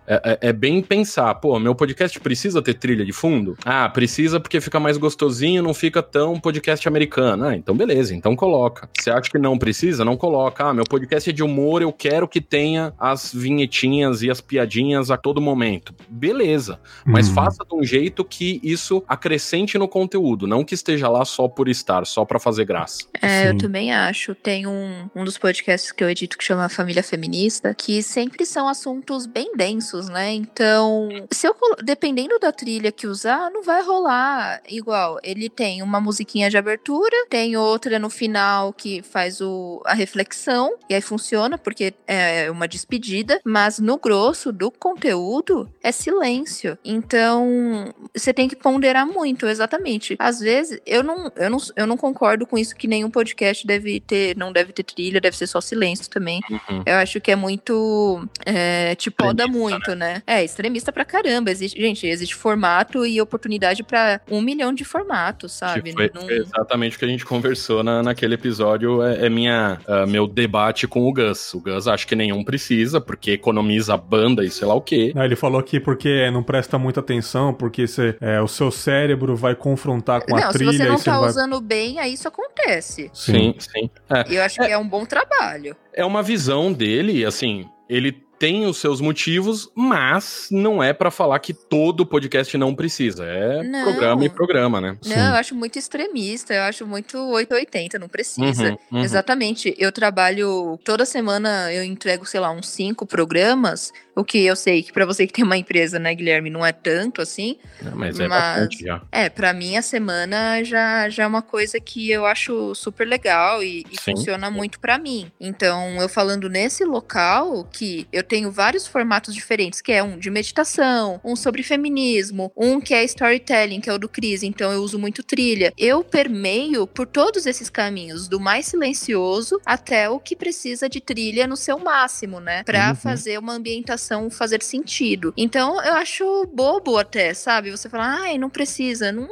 é, é, é, bem pensar, pô, meu podcast precisa ter trilha de fundo? Ah, precisa porque fica mais gostosinho, não fica tão podcast americano. Ah, então beleza, então coloca. Você acha que não precisa? Não coloca. Ah, meu podcast é de humor, eu quero que tenha as vinhetinhas e as piadinhas a todo momento. Beleza, mas hum. faça de um jeito que isso acrescente no conteúdo, não que esteja lá só por estar, só para fazer graça. É, Sim. eu também acho. Tem um, um dos podcasts que eu edito que chama Família Feminista, que sempre são assuntos bem densos, né? Então, se eu dependendo da trilha que usar, não vai rolar igual. Ele tem uma musiquinha de abertura, tem outra no final que faz o, a reflexão, e aí funciona porque é uma despedida, mas no grosso do conteúdo é silêncio. Então, você tem que ponderar muito, exatamente. Às vezes, eu não, eu não, eu não concordo com isso que nenhum podcast deve ter, não deve ter trilha, deve ser só silêncio também. Uhum. Eu acho que é muito. É, te poda muito, né? né? É, extremista pra caramba. Existe, gente, existe formato e oportunidade para um milhão de formatos, sabe? Foi, não... exatamente o que a gente conversou na, naquele episódio. É, é minha, uh, meu debate com o Gus. O Gus acha que nenhum precisa, porque economiza banda e sei lá o quê. Não, ele falou aqui porque não presta muita atenção, porque cê, é, o seu cérebro vai confrontar com não, a trilha. Se você não tá usando vai... bem, aí isso acontece. Sim, sim. É. Eu acho que é, é um bom trabalho. É uma visão dele, assim, ele tem os seus motivos, mas não é para falar que todo podcast não precisa. É não. programa e programa, né? Não, Sim. eu acho muito extremista, eu acho muito 880, não precisa. Uhum, uhum. Exatamente. Eu trabalho toda semana, eu entrego, sei lá, uns cinco programas o que eu sei que para você que tem uma empresa, né, Guilherme, não é tanto assim. Não, mas é mas, bastante já. É, para mim a semana já, já é uma coisa que eu acho super legal e, e funciona muito para mim. Então, eu falando nesse local que eu tenho vários formatos diferentes, que é um de meditação, um sobre feminismo, um que é storytelling, que é o do Cris, então eu uso muito trilha. Eu permeio por todos esses caminhos, do mais silencioso até o que precisa de trilha no seu máximo, né? Para uhum. fazer uma ambientação fazer sentido. Então eu acho bobo até, sabe? Você falar, ai, não precisa, não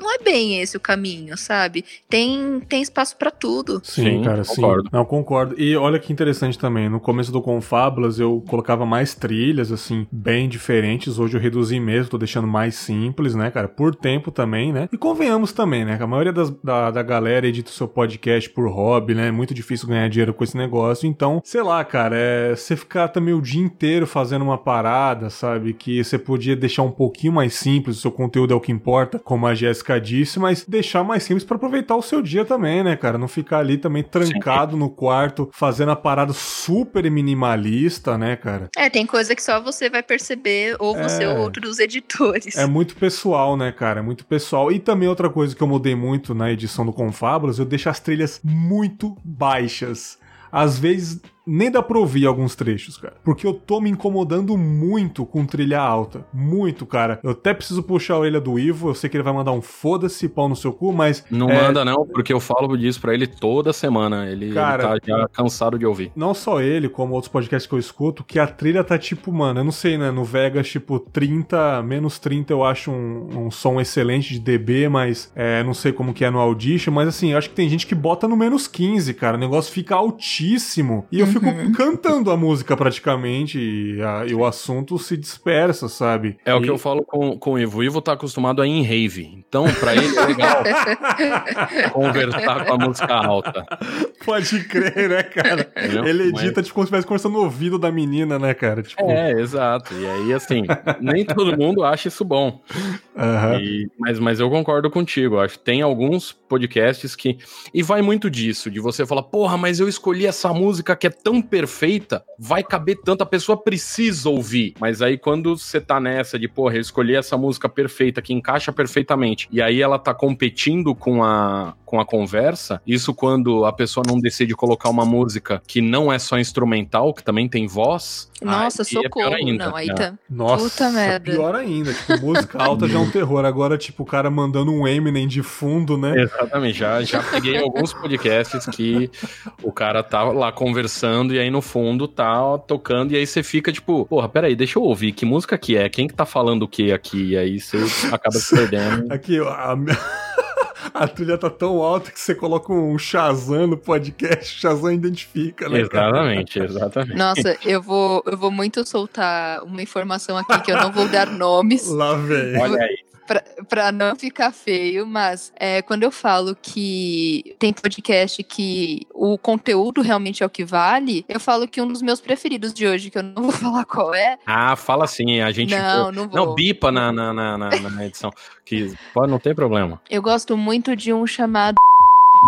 não é bem esse o caminho, sabe? Tem, tem espaço para tudo. Sim, sim, cara, concordo. sim. Não, concordo. E olha que interessante também, no começo do Confábulas eu colocava mais trilhas, assim, bem diferentes. Hoje eu reduzi mesmo, tô deixando mais simples, né, cara? Por tempo também, né? E convenhamos também, né? Que a maioria das, da, da galera edita o seu podcast por hobby, né? É muito difícil ganhar dinheiro com esse negócio. Então, sei lá, cara, é você ficar também o dia inteiro fazendo uma parada, sabe? Que você podia deixar um pouquinho mais simples, o seu conteúdo é o que importa, como a Jéssica complicadíssimo, mas deixar mais simples para aproveitar o seu dia também, né, cara? Não ficar ali também trancado Sim. no quarto, fazendo a parada super minimalista, né, cara? É, tem coisa que só você vai perceber, ou você é... ou outros editores. É muito pessoal, né, cara? É muito pessoal. E também outra coisa que eu mudei muito na edição do Confabros, eu deixo as trilhas muito baixas. Às vezes nem dá pra ouvir alguns trechos, cara. Porque eu tô me incomodando muito com trilha alta. Muito, cara. Eu até preciso puxar a orelha do Ivo. Eu sei que ele vai mandar um foda-se pau no seu cu, mas. Não é... manda, não, porque eu falo disso pra ele toda semana. Ele, cara, ele tá já cansado de ouvir. Não só ele, como outros podcasts que eu escuto, que a trilha tá tipo, mano, eu não sei, né? No Vegas, tipo, 30, menos 30 eu acho um, um som excelente de dB, mas é, não sei como que é no Audition, mas assim, eu acho que tem gente que bota no menos 15, cara. O negócio fica altíssimo. E eu fico uhum. cantando a música praticamente e, a, e, o assunto se dispersa, sabe? É e... o que eu falo com, com o Ivo. O Ivo tá acostumado a ir em rave. Então, pra ele é legal conversar com a música alta. Pode crer, né, cara? Entendeu? Ele edita mas... tipo como se estivesse conversando no ouvido da menina, né, cara? Tipo... É, exato. E aí, assim, nem todo mundo acha isso bom. Uhum. E, mas, mas eu concordo contigo. Acho que tem alguns podcasts que. E vai muito disso, de você falar, porra, mas eu escolhi essa música que é tão perfeita, vai caber tanto, a pessoa precisa ouvir. Mas aí quando você tá nessa de, porra, eu escolhi essa música perfeita, que encaixa perfeitamente, e aí ela tá competindo com a, com a conversa, isso quando a pessoa não decide colocar uma música que não é só instrumental, que também tem voz. Nossa, aí é socorro. É ainda, não, aí tá. Nossa, Puta merda. pior ainda. Tipo, música alta já é um terror. Agora, tipo, o cara mandando um Eminem de fundo, né? Exatamente. Já, já peguei alguns podcasts que o cara tá lá conversando e aí no fundo tá tocando e aí você fica tipo, porra, peraí, deixa eu ouvir. Que música que é? Quem que tá falando o que aqui? E aí você acaba se perdendo. Aqui, a... a trilha tá tão alta que você coloca um Shazam no podcast, o Shazam identifica, né? Exatamente, cara? exatamente. Nossa, eu vou, eu vou muito soltar uma informação aqui que eu não vou dar nomes. Lá vem. Olha aí para não ficar feio, mas é, quando eu falo que tem podcast que o conteúdo realmente é o que vale, eu falo que um dos meus preferidos de hoje, que eu não vou falar qual é. Ah, fala sim, a gente. Não, não vou. Não, bipa na, na, na, na edição. que pode, não tem problema. Eu gosto muito de um chamado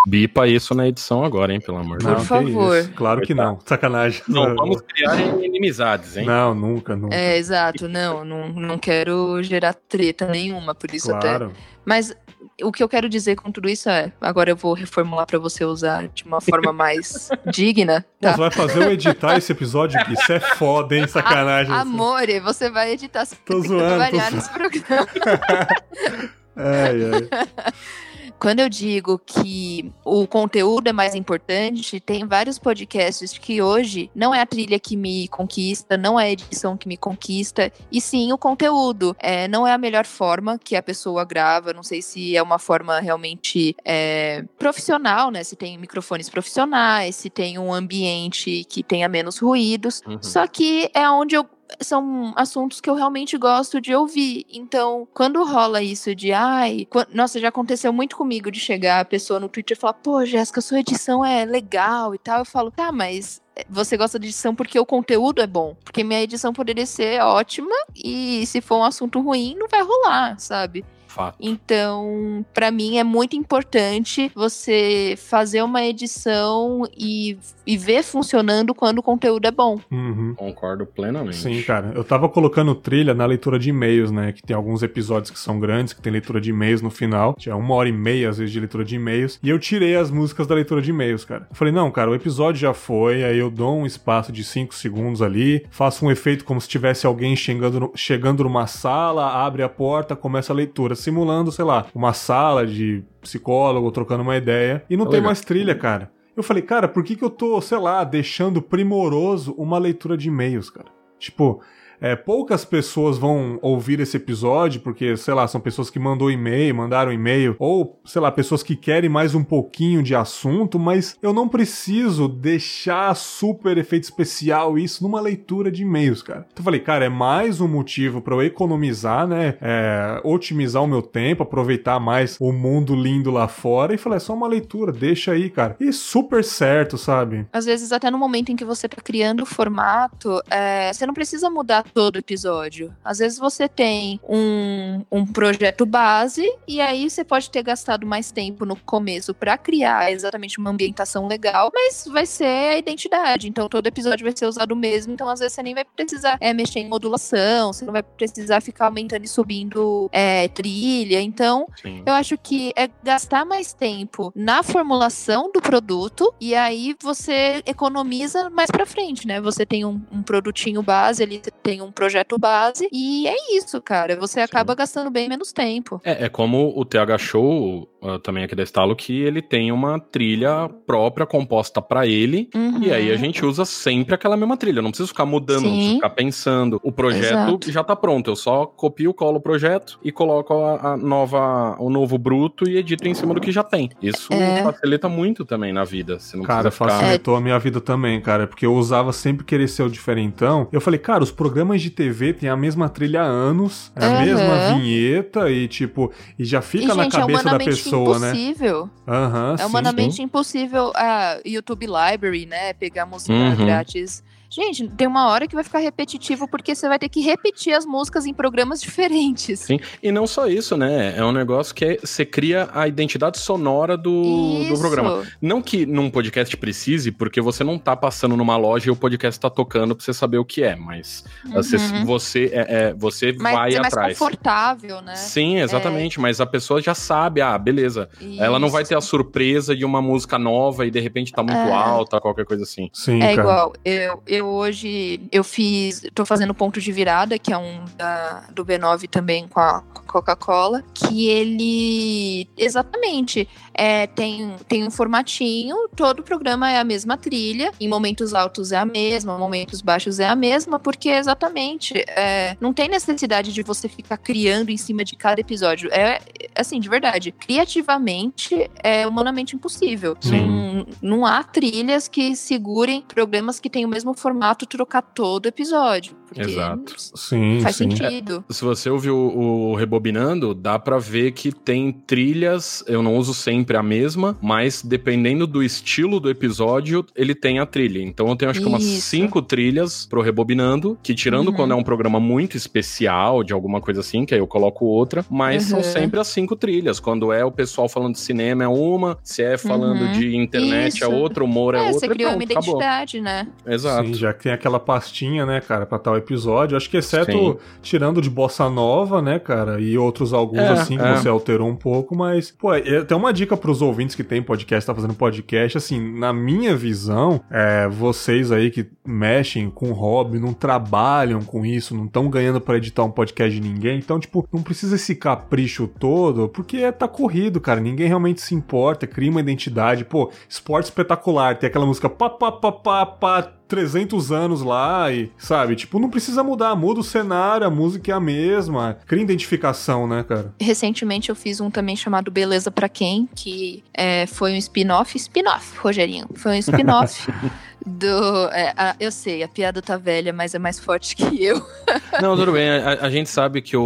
Bipa isso na edição agora, hein, pelo amor de Deus. Por favor. Claro que não. Sacanagem. Não vamos criar inimizades, hein? Não, nunca, nunca. É, exato. Não, não, não quero gerar treta nenhuma, por isso claro. até. Mas o que eu quero dizer com tudo isso é, agora eu vou reformular para você usar de uma forma mais digna. Tá? Você vai fazer eu editar esse episódio? Isso é foda, hein? Sacanagem. A, amore, você vai editar. Tô zoando. Variar tô... nesse programa. ai, ai. Quando eu digo que o conteúdo é mais importante, tem vários podcasts que hoje não é a trilha que me conquista, não é a edição que me conquista, e sim o conteúdo. É, não é a melhor forma que a pessoa grava, não sei se é uma forma realmente é, profissional, né? Se tem microfones profissionais, se tem um ambiente que tenha menos ruídos. Uhum. Só que é onde eu são assuntos que eu realmente gosto de ouvir. Então, quando rola isso de ai, quando, nossa, já aconteceu muito comigo de chegar a pessoa no Twitter e falar: "Pô, Jéssica, sua edição é legal" e tal. Eu falo: "Tá, mas você gosta de edição porque o conteúdo é bom. Porque minha edição poderia ser ótima e se for um assunto ruim, não vai rolar, sabe? Fato. Então, para mim é muito importante você fazer uma edição e, e ver funcionando quando o conteúdo é bom. Uhum. Concordo plenamente. Sim, cara. Eu tava colocando trilha na leitura de e-mails, né? Que tem alguns episódios que são grandes, que tem leitura de e-mails no final. Tinha uma hora e meia, às vezes, de leitura de e-mails. E eu tirei as músicas da leitura de e-mails, cara. Eu falei, não, cara, o episódio já foi, aí eu dou um espaço de 5 segundos ali, faço um efeito como se tivesse alguém chegando, chegando numa sala, abre a porta, começa a leitura simulando, sei lá, uma sala de psicólogo trocando uma ideia. E não é tem legal. mais trilha, cara. Eu falei, cara, por que, que eu tô, sei lá, deixando primoroso uma leitura de e-mails, cara? Tipo, é, poucas pessoas vão ouvir esse episódio, porque, sei lá, são pessoas que mandou e-mail, mandaram e-mail, ou, sei lá, pessoas que querem mais um pouquinho de assunto, mas eu não preciso deixar super efeito especial isso numa leitura de e-mails, cara. Então eu falei, cara, é mais um motivo para eu economizar, né? É, otimizar o meu tempo, aproveitar mais o mundo lindo lá fora. E falei, é só uma leitura, deixa aí, cara. E super certo, sabe? Às vezes, até no momento em que você tá criando o formato, é, você não precisa mudar todo episódio. Às vezes você tem um, um projeto base e aí você pode ter gastado mais tempo no começo para criar exatamente uma ambientação legal, mas vai ser a identidade. Então todo episódio vai ser usado o mesmo. Então às vezes você nem vai precisar é, mexer em modulação, você não vai precisar ficar aumentando e subindo é, trilha. Então Sim. eu acho que é gastar mais tempo na formulação do produto e aí você economiza mais para frente, né? Você tem um, um produtinho base ali, você tem um projeto base e é isso, cara. Você acaba Sim. gastando bem menos tempo. É, é como o TH Show, uh, também aqui da Estalo, que ele tem uma trilha própria composta para ele uhum. e aí a gente usa sempre aquela mesma trilha. Não precisa ficar mudando, não precisa ficar pensando. O projeto Exato. já tá pronto. Eu só copio, colo o projeto e coloco a, a, nova, o novo bruto e edito em cima do que já tem. Isso é. facilita muito também na vida. Você não cara, ficar... facilitou é. a minha vida também, cara, porque eu usava sempre querer ser o diferentão. Eu falei, cara, os programas programas de TV tem a mesma trilha há anos, é a uhum. mesma vinheta e tipo, e já fica e, na gente, é cabeça é da pessoa, impossível. né? Uhum, é humanamente sim. impossível a YouTube Library, né? Pegar música uhum. grátis Gente, tem uma hora que vai ficar repetitivo porque você vai ter que repetir as músicas em programas diferentes. Sim, e não só isso, né? É um negócio que é, você cria a identidade sonora do, do programa. Não que num podcast precise, porque você não tá passando numa loja e o podcast tá tocando pra você saber o que é, mas uhum. você, você, é, é, você mas vai é mais atrás. confortável, né? Sim, exatamente, é. mas a pessoa já sabe, ah, beleza. Isso. Ela não vai ter a surpresa de uma música nova e de repente tá muito é. alta, qualquer coisa assim. Sim, é cara. igual, eu, eu hoje eu fiz, tô fazendo ponto de virada, que é um da, do B9 também com a Coca-Cola, que ele exatamente é, tem, tem um formatinho, todo o programa é a mesma trilha, em momentos altos é a mesma, em momentos baixos é a mesma, porque exatamente é, não tem necessidade de você ficar criando em cima de cada episódio. É assim, de verdade, criativamente é humanamente impossível. Não, não há trilhas que segurem programas que têm o mesmo formato trocar todo episódio. Exato. Sim, faz sim. sentido. Se você ouviu o, o Rebobinando, dá para ver que tem trilhas, eu não uso sempre a mesma, mas dependendo do estilo do episódio, ele tem a trilha. Então eu tenho acho que umas Isso. cinco trilhas pro Rebobinando, que tirando Uhum. quando é um programa muito especial, de alguma coisa assim, que aí eu coloco outra, mas são Uhum. sempre as cinco trilhas. Quando é o pessoal falando de cinema é uma, se é falando Uhum. de internet é Isso. outra, humor é, É, outra, você criou uma pronto, acabou. identidade, né? Exato. Sim, já que tem aquela pastinha, né, cara, pra tal episódio. Acho que exceto Sim. tirando de bossa nova, né, cara, e outros alguns É, assim que é. você alterou um pouco, mas, pô, é, tem uma dica pros ouvintes que tem podcast, tá fazendo podcast, assim, na minha visão, é, vocês aí que mexem com hobby, não trabalham com isso, não estão ganhando pra editar um podcast de ninguém, então, tipo, não precisa esse capricho todo, porque tá corrido, cara, ninguém realmente se importa, cria uma identidade, pô, esporte espetacular, tem aquela música pá, pá, pá, pá, pá, 300 anos lá e, sabe, tipo, não precisa mudar, muda o cenário, a música é a mesma, cria identificação, né, cara? Recentemente eu fiz um também chamado Beleza Pra Quem, que é, foi um spin-off. Spin-off, Rogerinho. Foi um spin-off do. é, a- eu sei, a piada tá velha, mas é mais forte que eu. Não, tudo bem. A, a gente sabe que o,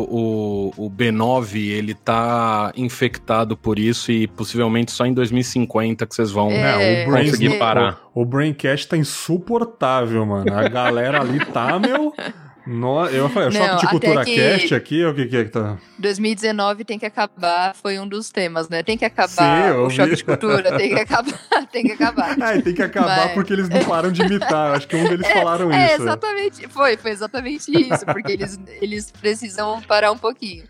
o, o B9 ele tá infectado por isso e possivelmente só em 2050 que vocês vão É, o Brain- conseguir parar. O, o Braincast tá insuportável, mano. A galera ali tá, meu. No, eu falei, é o Choque de Cultura que- Cast aqui, o que que é que tá? 2019 tem que acabar, foi um dos temas, né? Tem que acabar Sim, o choque de cultura, tem que acabar, tem que acabar. Ah, tem que acabar Mas- porque eles não param de imitar. Acho que um deles falaram É, isso. exatamente. Foi, foi exatamente isso, porque eles, eles precisam parar um pouquinho.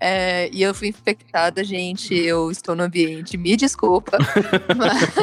É, e eu fui infectada, gente. Eu estou no ambiente, me desculpa. mas,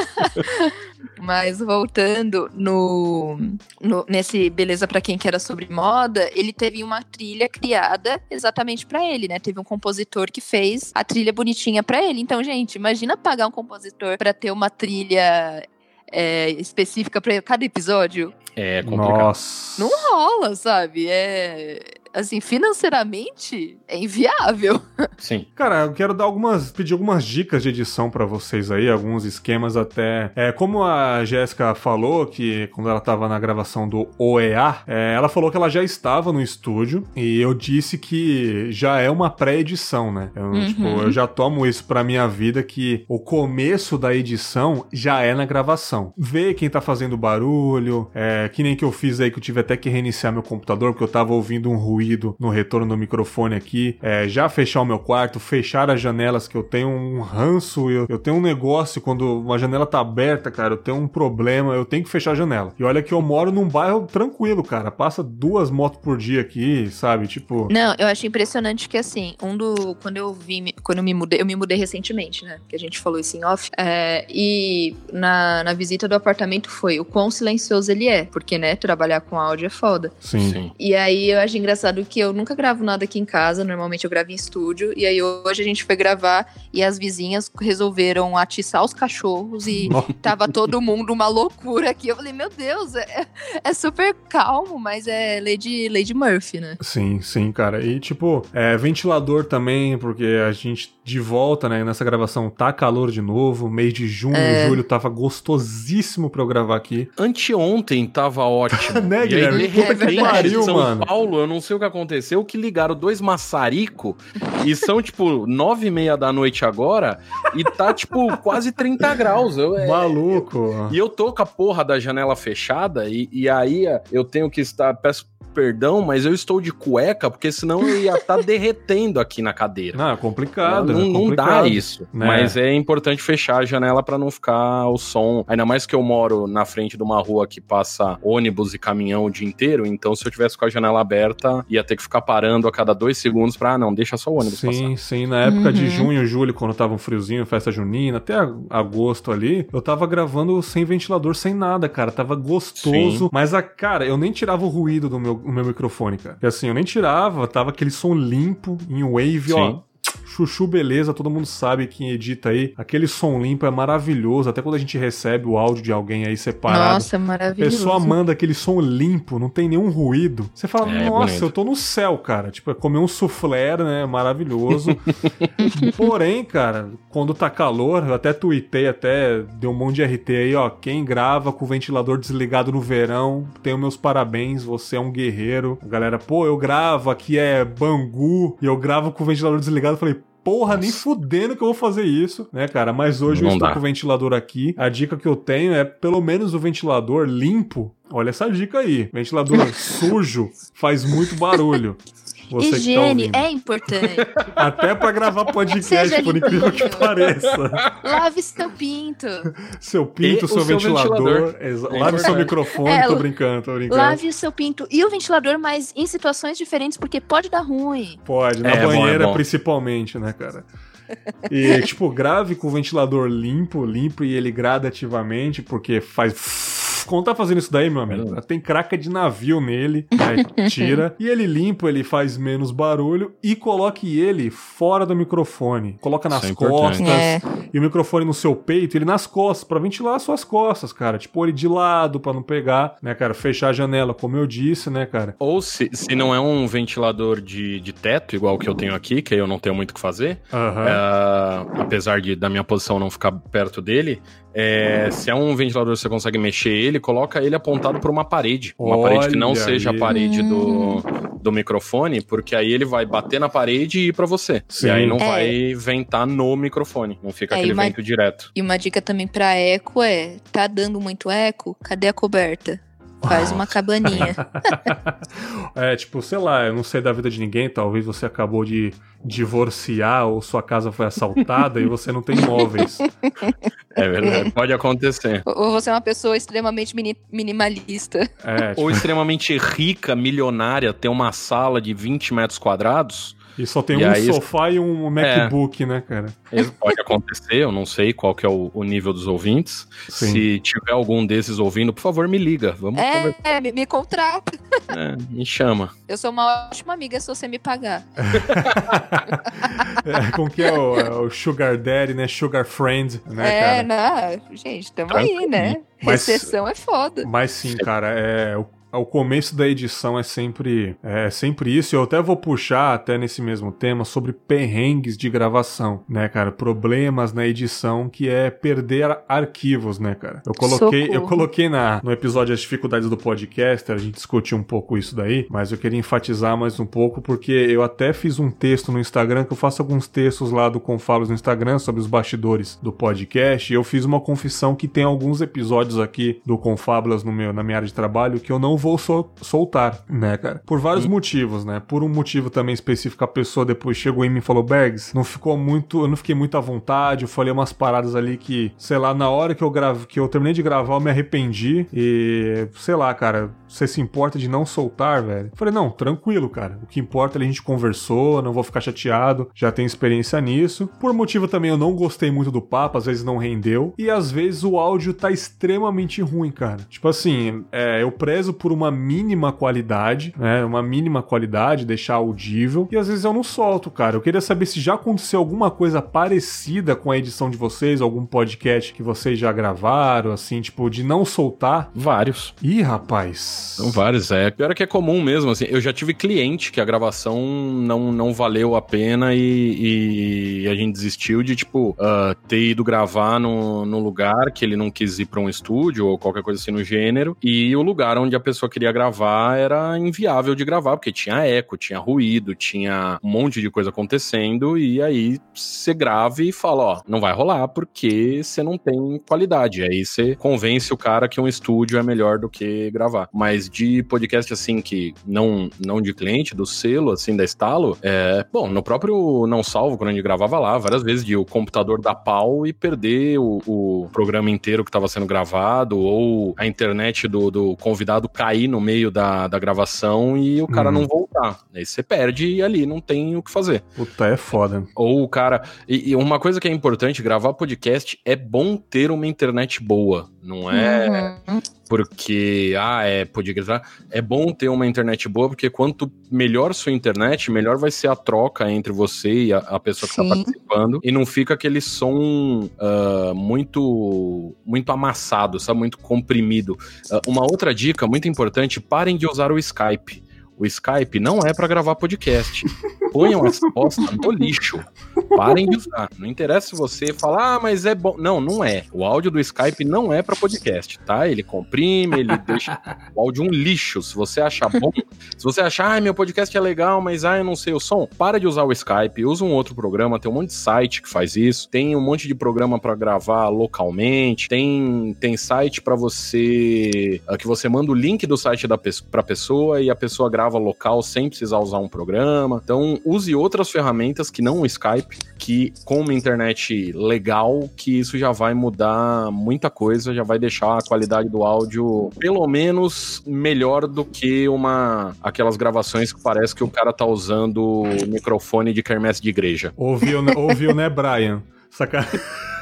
mas voltando no, no- nesse Beleza pra quem que era sobre moda, ele teve uma trilha criada exatamente pra ele, né? Teve um compositor que fez a trilha bonitinha pra ele. Então, gente, imagina pagar um compositor pra ter uma trilha é, específica pra cada episódio. É complicado. Nossa. Não rola, sabe? É. Assim, financeiramente é inviável. Sim. Cara, eu quero dar algumas, pedir algumas dicas de edição pra vocês aí, alguns esquemas até. É, como a Jéssica falou que quando ela tava na gravação do OEA, é, ela falou que ela já estava no estúdio e eu disse que já é uma pré-edição, né? Eu, Uhum. tipo, eu já tomo isso pra minha vida que o começo da edição já é na gravação. Ver quem tá fazendo barulho, é, que nem que eu fiz aí que eu tive até que reiniciar meu computador porque eu tava ouvindo um ruído no retorno do microfone aqui. É, já fechar o meu quarto, fechar as janelas que eu tenho um ranço, eu, eu tenho um negócio quando uma janela tá aberta, cara, eu tenho um problema, eu tenho que fechar a janela. E olha que eu moro num bairro tranquilo, cara. Passa duas motos por dia aqui, sabe? Tipo, Não, eu acho impressionante que assim, um do. Quando eu vim, quando eu me mudei, eu me mudei recentemente, né? Que a gente falou isso em off. É, e na, na visita do apartamento foi o quão silencioso ele é. Porque, né, trabalhar com áudio é foda. sim. E aí eu acho engraçado que eu nunca gravo nada aqui em casa, normalmente eu gravo em estúdio. E aí hoje a gente foi gravar e as vizinhas resolveram atiçar os cachorros e Nossa. tava todo mundo uma loucura aqui. Eu falei, meu Deus, é, é super calmo, mas é Lady, Lady Murphy, né? Sim, sim, cara. E tipo, é, ventilador também, porque a gente de volta, né, nessa gravação tá calor de novo. Mês de junho, É. julho tava gostosíssimo pra eu gravar aqui. Anteontem tava ótimo. Né, e aí, Guilherme? de Puta que pariu, em São mano. Paulo, eu não sei o que aconteceu, que ligaram dois maçarico e são, tipo, nove e meia da noite agora e tá, tipo, quase 30 graus. Eu, é- Maluco. E eu tô com a porra da janela fechada e, e aí é, eu tenho que estar. Peço perdão, mas eu estou de cueca, porque senão eu ia estar tá derretendo aqui na cadeira. Não, é complicado. Não, é não complicado, dá isso. Né? Mas é importante fechar a janela para não ficar o som. Ainda mais que eu moro na frente de uma rua que passa ônibus e caminhão o dia inteiro, então se eu tivesse com a janela aberta, ia ter que ficar parando a cada dois segundos pra, ah, não, deixa só o ônibus sim, passar. Sim, sim. Na época uhum. de junho, julho, quando tava um friozinho, festa junina, até agosto ali, eu tava gravando sem ventilador, sem nada, cara. Tava gostoso. Sim. Mas, a, cara, eu nem tirava o ruído do meu, do meu microfone, cara. E assim, eu nem tirava, tava aquele som limpo, em wave, Sim. ó Chuchu Beleza, todo mundo sabe quem edita aí. Aquele som limpo é maravilhoso. Até quando a gente recebe o áudio de alguém aí separado. Nossa, maravilhoso. A pessoa manda aquele som limpo, não tem nenhum ruído. Você fala, é, nossa, bonito. eu tô no céu, cara. Tipo, é comer um soufflé, né? Maravilhoso. Porém, cara, quando tá calor, eu até tuitei, até deu um monte de RT aí, ó. Quem grava com o ventilador desligado no verão, tenho meus parabéns, você é um guerreiro. A galera, pô, eu gravo, aqui é Bangu, e eu gravo com o ventilador desligado. Eu falei, porra, nem fudendo que eu vou fazer isso, né, cara? Mas hoje Não eu estou dá. com o ventilador aqui. A dica que eu tenho é pelo menos o ventilador limpo. Olha essa dica aí. Ventilador sujo faz muito barulho. Você Higiene tá é importante. Até para gravar podcast, por incrível que pareça. Lave seu pinto. Seu pinto, seu, seu, ventilador. ventilador. É Lave seu microfone, é, tô brincando, tô brincando. Lave o seu pinto e o ventilador, mas em situações diferentes, porque pode dar ruim. Pode, na é, banheira bom, é bom. principalmente, né, cara? E, tipo, grave com o ventilador limpo, limpo e ele gradativamente, porque faz quando tá fazendo isso daí, meu amigo, tem craca de navio nele, né? tira. e ele limpa, ele faz menos barulho e coloque ele fora do microfone. Coloca nas é costas é. e o microfone no seu peito, ele nas costas, para ventilar as suas costas, cara. Tipo, ele de lado para não pegar, né, cara? Fechar a janela, como eu disse, né, cara? Ou se, se não é um ventilador de, de teto, igual que eu tenho aqui, que eu não tenho muito o que fazer, uhum. apesar de da minha posição não ficar perto dele, é, se é um ventilador você consegue mexer ele, coloca ele apontado para uma parede. Uma Olha parede que não seja a parede do, do microfone, porque aí ele vai bater na parede e ir para você. Sim. E aí não é. vai ventar no microfone. Não fica é, aquele uma, vento direto. E uma dica também para eco é: tá dando muito eco? Cadê a coberta? Faz uma cabaninha. é, tipo, sei lá, eu não sei da vida de ninguém, talvez você acabou de divorciar ou sua casa foi assaltada e você não tem imóveis. É verdade, pode acontecer. Ou você é uma pessoa extremamente mini minimalista. É, tipo... Ou extremamente rica, milionária, tem uma sala de 20 metros quadrados e só tem e um aí, sofá e um MacBook, é, né, cara? Isso pode acontecer, eu não sei qual que é o, o nível dos ouvintes. Sim. Se tiver algum desses ouvindo, por favor, me liga. Vamos é, conversar. É, me, me contrata. É, me chama. Eu sou uma ótima amiga se você me pagar. é, com que é o, é o, Sugar Daddy, né? Sugar Friend, né, é, cara? não, gente, tamo aí, né? Mas, Recessão é foda. Mas sim, cara, é, o o começo da edição é sempre é sempre isso. Eu até vou puxar até nesse mesmo tema sobre perrengues de gravação, né, cara? Problemas na edição que é perder arquivos, né, cara? Eu coloquei, Socorro. eu coloquei na no episódio as dificuldades do podcast, a gente discutiu um pouco isso daí, mas eu queria enfatizar mais um pouco porque eu até fiz um texto no Instagram que eu faço alguns textos lá do Confalos no Instagram sobre os bastidores do podcast. E eu fiz uma confissão que tem alguns episódios aqui do Confábulas no meu na minha área de trabalho que eu não vou sol soltar, né, cara? Por vários hum. motivos, né? Por um motivo também específico, a pessoa depois chegou em mim e falou: Bergs, não ficou muito. Eu não fiquei muito à vontade. Eu falei umas paradas ali que, sei lá, na hora que eu gravo, que eu terminei de gravar, eu me arrependi. E, sei lá, cara, você se importa de não soltar, velho? Eu falei, não, tranquilo, cara. O que importa é a gente conversou, não vou ficar chateado, já tenho experiência nisso. Por motivo também eu não gostei muito do papo, às vezes não rendeu. E às vezes o áudio tá extremamente ruim, cara. Tipo assim, é, eu prezo por uma mínima qualidade, né? Uma mínima qualidade, deixar audível. E às vezes eu não solto, cara. Eu queria saber se já aconteceu alguma coisa parecida com a edição de vocês, algum podcast que vocês já gravaram, assim, tipo, de não soltar. Vários. Ih, rapaz. São vários, é. Pior é que é comum mesmo, assim. Eu já tive cliente que a gravação não, não valeu a pena e, e a gente desistiu de, tipo, uh, ter ido gravar no, no lugar que ele não quis ir pra um estúdio ou qualquer coisa assim no gênero. E o lugar onde a pessoa pessoa queria gravar era inviável de gravar, porque tinha eco, tinha ruído, tinha um monte de coisa acontecendo, e aí você grava e fala, ó, não vai rolar porque você não tem qualidade. Aí você convence o cara que um estúdio é melhor do que gravar. Mas de podcast assim que não não de cliente, do selo assim da Estalo, é, bom, no próprio Não Salvo, quando a gente gravava lá, várias vezes de o computador dar pau e perder o, o programa inteiro que estava sendo gravado, ou a internet do, do convidado cair no meio da, da gravação e o cara uhum. não voltar. Aí você perde e ali não tem o que fazer. Puta, é foda. Ou o cara. E, e uma coisa que é importante, gravar podcast é bom ter uma internet boa. Não é uhum. porque, ah, é, podia gritar. É bom ter uma internet boa, porque quanto melhor sua internet, melhor vai ser a troca entre você e a, a pessoa que está participando. E não fica aquele som uh, muito, muito amassado, sabe? Muito comprimido. Uh, uma outra dica muito importante: parem de usar o Skype. O Skype não é para gravar podcast. Ponham as costas no lixo. Parem de usar. Não interessa se você falar, ah, mas é bom. Não, não é. O áudio do Skype não é para podcast, tá? Ele comprime, ele deixa o áudio um lixo. Se você achar bom, se você achar, ah, meu podcast é legal, mas ah, eu não sei o som, para de usar o Skype, usa um outro programa. Tem um monte de site que faz isso. Tem um monte de programa para gravar localmente. Tem, tem site para você ah, que você manda o link do site da para pessoa e a pessoa grava local sem precisar usar um programa. Então, use outras ferramentas que não o Skype, que com uma internet legal, que isso já vai mudar muita coisa, já vai deixar a qualidade do áudio pelo menos melhor do que uma aquelas gravações que parece que o cara tá usando o microfone de quermesse de igreja. Ouviu, né, ouviu né, Brian? Saca...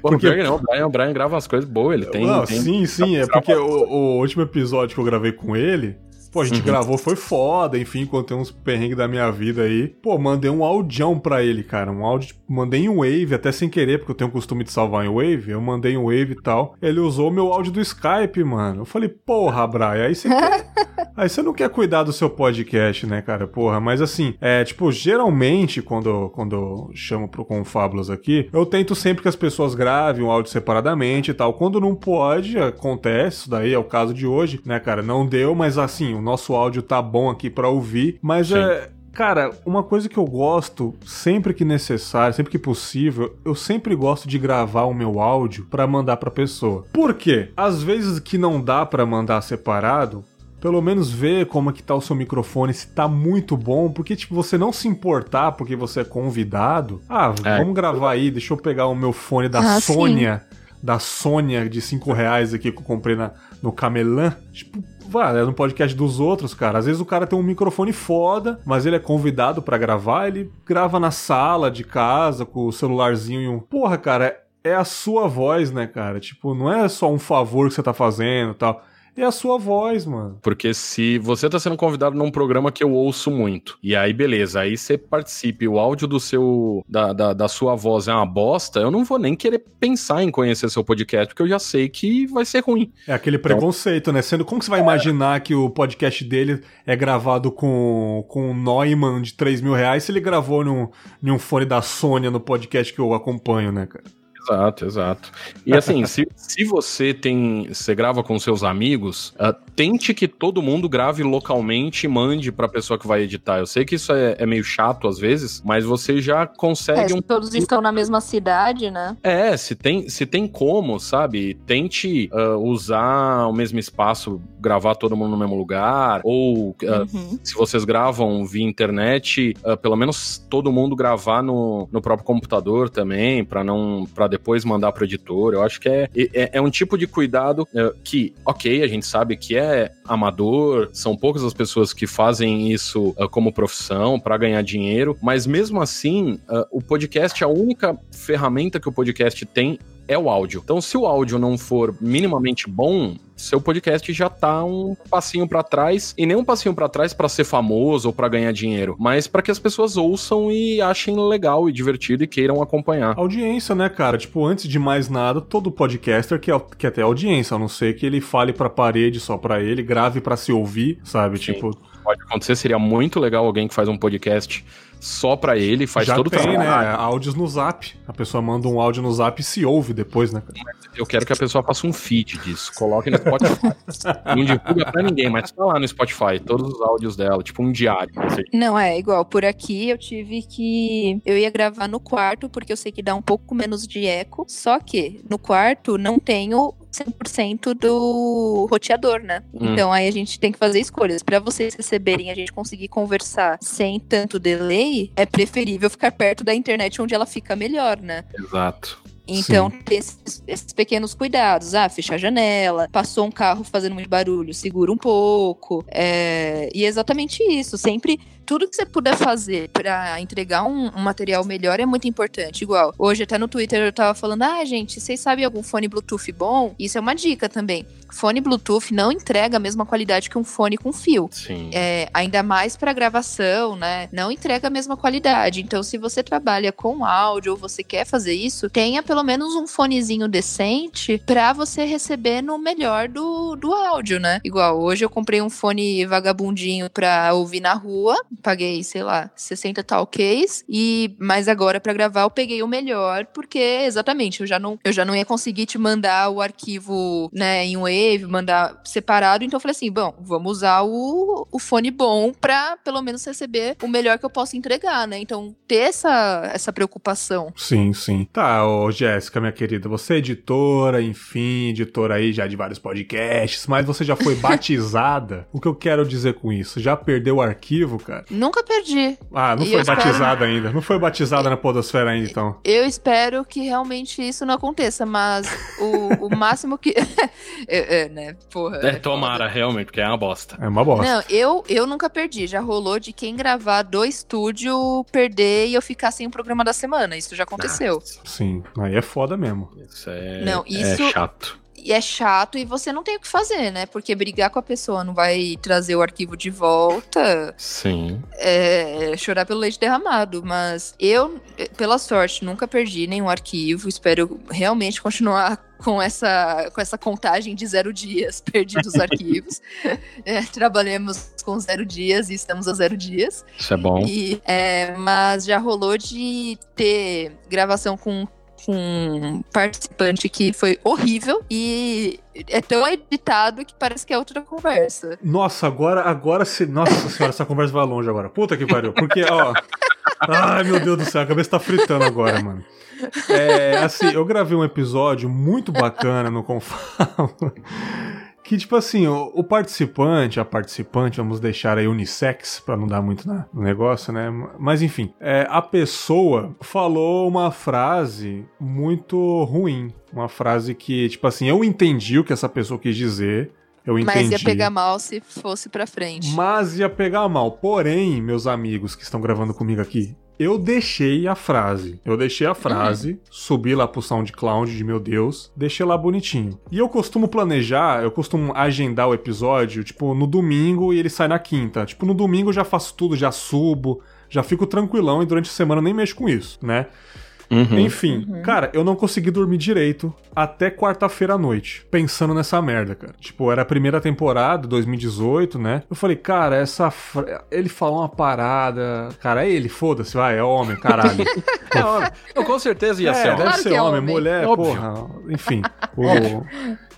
Pô, porque... não, o Brian, o Brian grava umas coisas boas, ele tem. Não, tem... sim, sim, é porque o, o, último episódio que eu gravei com ele, Pô, a gente uhum. gravou, foi foda, enfim, contei uns perrengues da minha vida aí. Pô, mandei um audião pra ele, cara. Um áudio, tipo, mandei em Wave, até sem querer, porque eu tenho o costume de salvar em Wave. Eu mandei em Wave e tal. Ele usou meu áudio do Skype, mano. Eu falei, porra, Brian, aí você quer... Aí você não quer cuidar do seu podcast, né, cara? Porra, mas assim, é, tipo, geralmente, quando, quando eu chamo pro Confábulas aqui, eu tento sempre que as pessoas gravem um áudio separadamente e tal. Quando não pode, acontece, isso daí é o caso de hoje, né, cara? Não deu, mas assim, o nosso áudio tá bom aqui para ouvir, mas Sim. é. Cara, uma coisa que eu gosto, sempre que necessário, sempre que possível, eu sempre gosto de gravar o meu áudio para mandar pra pessoa. Por quê? Às vezes que não dá para mandar separado, pelo menos ver como é que tá o seu microfone, se tá muito bom, porque, tipo, você não se importar porque você é convidado. Ah, é. vamos gravar aí, deixa eu pegar o meu fone da ah, Sônia, sim. da Sônia de 5 reais aqui que eu comprei na, no Camelan. Tipo, Vá, é no podcast dos outros, cara. Às vezes o cara tem um microfone foda, mas ele é convidado para gravar, ele grava na sala de casa com o celularzinho e um. Porra, cara, é a sua voz, né, cara? Tipo, não é só um favor que você tá fazendo tal é a sua voz, mano. Porque se você tá sendo convidado num programa que eu ouço muito, e aí beleza, aí você participe, o áudio do seu, da, da, da, sua voz é uma bosta, eu não vou nem querer pensar em conhecer seu podcast, porque eu já sei que vai ser ruim. É aquele então, preconceito, né? Sendo, como que você vai imaginar que o podcast dele é gravado com, com um Neumann de 3 mil reais se ele gravou num, num fone da Sônia no podcast que eu acompanho, né, cara? Exato, exato. E assim, se, se você tem. Você grava com seus amigos, uh, tente que todo mundo grave localmente e mande pra pessoa que vai editar. Eu sei que isso é, é meio chato às vezes, mas você já consegue. É, um... Todos estão na mesma cidade, né? É, se tem, se tem como, sabe? Tente uh, usar o mesmo espaço, gravar todo mundo no mesmo lugar. Ou uh, uhum. se vocês gravam via internet, pelo menos todo mundo gravar no, no próprio computador também, para não. Pra depois mandar pro editor. Eu acho que é, é, é um tipo de cuidado é, que, ok, a gente sabe que é amador, são poucas as pessoas que fazem isso uh, como profissão para ganhar dinheiro, mas mesmo assim, uh, o podcast, a única ferramenta que o podcast tem é o áudio. Então, se o áudio não for minimamente bom, seu podcast já tá um passinho para trás e nem um passinho para trás para ser famoso ou para ganhar dinheiro, mas para que as pessoas ouçam e achem legal e divertido e queiram acompanhar. Audiência, né, cara? Tipo, antes de mais nada, todo podcaster quer, quer ter audiência, a não ser que ele fale pra parede só pra ele, grave para se ouvir, sabe? Sim. Tipo, pode acontecer, seria muito legal alguém que faz um podcast só pra ele, faz Já todo tem, o né? trabalho. Áudios no zap. A pessoa manda um áudio no zap e se ouve depois, né? Eu quero que a pessoa faça um feed disso, coloque no Spotify. não divulga pra ninguém, mas tá lá no Spotify, todos os áudios dela, tipo um diário. Assim. Não, é igual. Por aqui eu tive que. Eu ia gravar no quarto, porque eu sei que dá um pouco menos de eco. Só que no quarto não tenho 100% do roteador, né? Hum. Então aí a gente tem que fazer escolhas. Pra vocês receberem e a gente conseguir conversar sem tanto delay, é preferível ficar perto da internet onde ela fica melhor, né? Exato. Então, ter esses, esses pequenos cuidados. Ah, fechar a janela, passou um carro fazendo muito barulho, segura um pouco. É, e é exatamente isso. Sempre, tudo que você puder fazer pra entregar um, um material melhor é muito importante. Igual, hoje até no Twitter eu tava falando, ah, gente, vocês sabem algum fone Bluetooth bom? Isso é uma dica também. Fone Bluetooth não entrega a mesma qualidade que um fone com fio. Sim. É, ainda mais para gravação, né? Não entrega a mesma qualidade. Então, se você trabalha com áudio ou você quer fazer isso, tenha pelo menos um fonezinho decente para você receber no melhor do, do áudio, né? Igual, hoje eu comprei um fone vagabundinho pra ouvir na rua, paguei, sei lá, 60 talks, e mas agora para gravar eu peguei o melhor, porque exatamente, eu já não eu já não ia conseguir te mandar o arquivo, né, em Wave, mandar separado, então eu falei assim, bom, vamos usar o, o fone bom pra pelo menos receber o melhor que eu posso entregar, né? Então, ter essa, essa preocupação. Sim, sim. Tá, ô Jéssica, minha querida, você é editora, enfim, editora aí já de vários podcasts, mas você já foi batizada? o que eu quero dizer com isso? Já perdeu o arquivo, cara? Nunca perdi. Ah, não E foi eu espero- batizada ainda. Não foi batizada na podosfera ainda, então. Eu espero que realmente isso não aconteça, mas o, o máximo que. é, é, né? Porra. É, tomara, realmente, porque é uma bosta. É uma bosta. Não, eu, eu nunca perdi. Já rolou de quem gravar do estúdio perder e eu ficar sem o programa da semana. Isso já aconteceu. Sim, aí é foda mesmo. Isso é, Não, isso- é chato. E é chato e você não tem o que fazer, né? Porque brigar com a pessoa não vai trazer o arquivo de volta. Sim. é chorar pelo leite derramado. Mas eu, pela sorte, nunca perdi nenhum arquivo. Espero realmente continuar com essa, com essa contagem de zero dias perdidos os arquivos. É, trabalhamos com zero dias e estamos a zero dias. Isso é bom. E, é, mas já rolou de ter gravação com, com um participante que foi horrível e é tão editado que parece que é outra conversa. Nossa, agora, agora se. Nossa senhora, essa conversa vai longe agora. Puta que pariu. Porque, ó. Ai, meu Deus do céu, a cabeça tá fritando agora, mano. É, assim, eu gravei um episódio muito bacana no Confal. Que, tipo assim, o, o participante, a participante, vamos deixar aí unissex, pra não dar muito na- no negócio, né? Mas enfim, é, a pessoa falou uma frase muito ruim. Uma frase que, tipo assim, eu entendi o que essa pessoa quis dizer. Eu entendi. Mas ia pegar mal se fosse pra frente. Mas ia pegar mal. Porém, meus amigos que estão gravando comigo aqui, eu deixei a frase. Eu deixei a frase, subi lá pro SoundCloud de meu Deus, deixei lá bonitinho. E eu costumo planejar, eu costumo agendar o episódio, tipo, no domingo e ele sai na quinta. Tipo, no domingo eu já faço tudo, já subo, já fico tranquilão e durante a semana eu nem mexo com isso, né? Uhum. Enfim, cara, eu não consegui dormir direito até quarta-feira à noite, pensando nessa merda, cara. Tipo, era a primeira temporada, 2018, né? Eu falei, cara, essa. Ele falou uma parada. Cara, é ele, foda-se, vai, é homem, caralho. É, ó, não, com certeza ia é, ser. deve ó. Claro ser é homem, homem. mulher, Óbvio. porra. Enfim. o-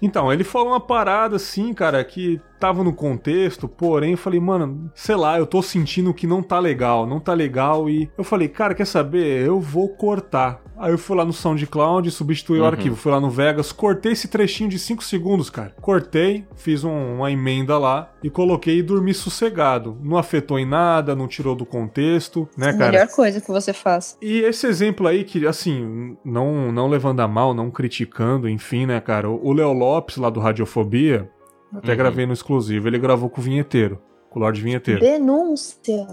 Então, ele falou uma parada assim, cara, que tava no contexto, porém eu falei, mano, sei lá, eu tô sentindo que não tá legal, não tá legal e eu falei, cara, quer saber? Eu vou cortar. Aí eu fui lá no SoundCloud, substituí o Uhum. arquivo, fui lá no Vegas, cortei esse trechinho de 5 segundos, cara. Cortei, fiz um- uma emenda lá e coloquei e dormi sossegado. Não afetou em nada, não tirou do contexto, né, cara? Melhor coisa que você faz. E esse exemplo aí, que, assim, não, não levando a mal, não criticando, enfim, né, cara? O Léo Lopes, lá do Radiofobia, até Uhum. gravei no exclusivo, ele gravou com o Vinheteiro, com o Lorde Vinheteiro. Denúncia.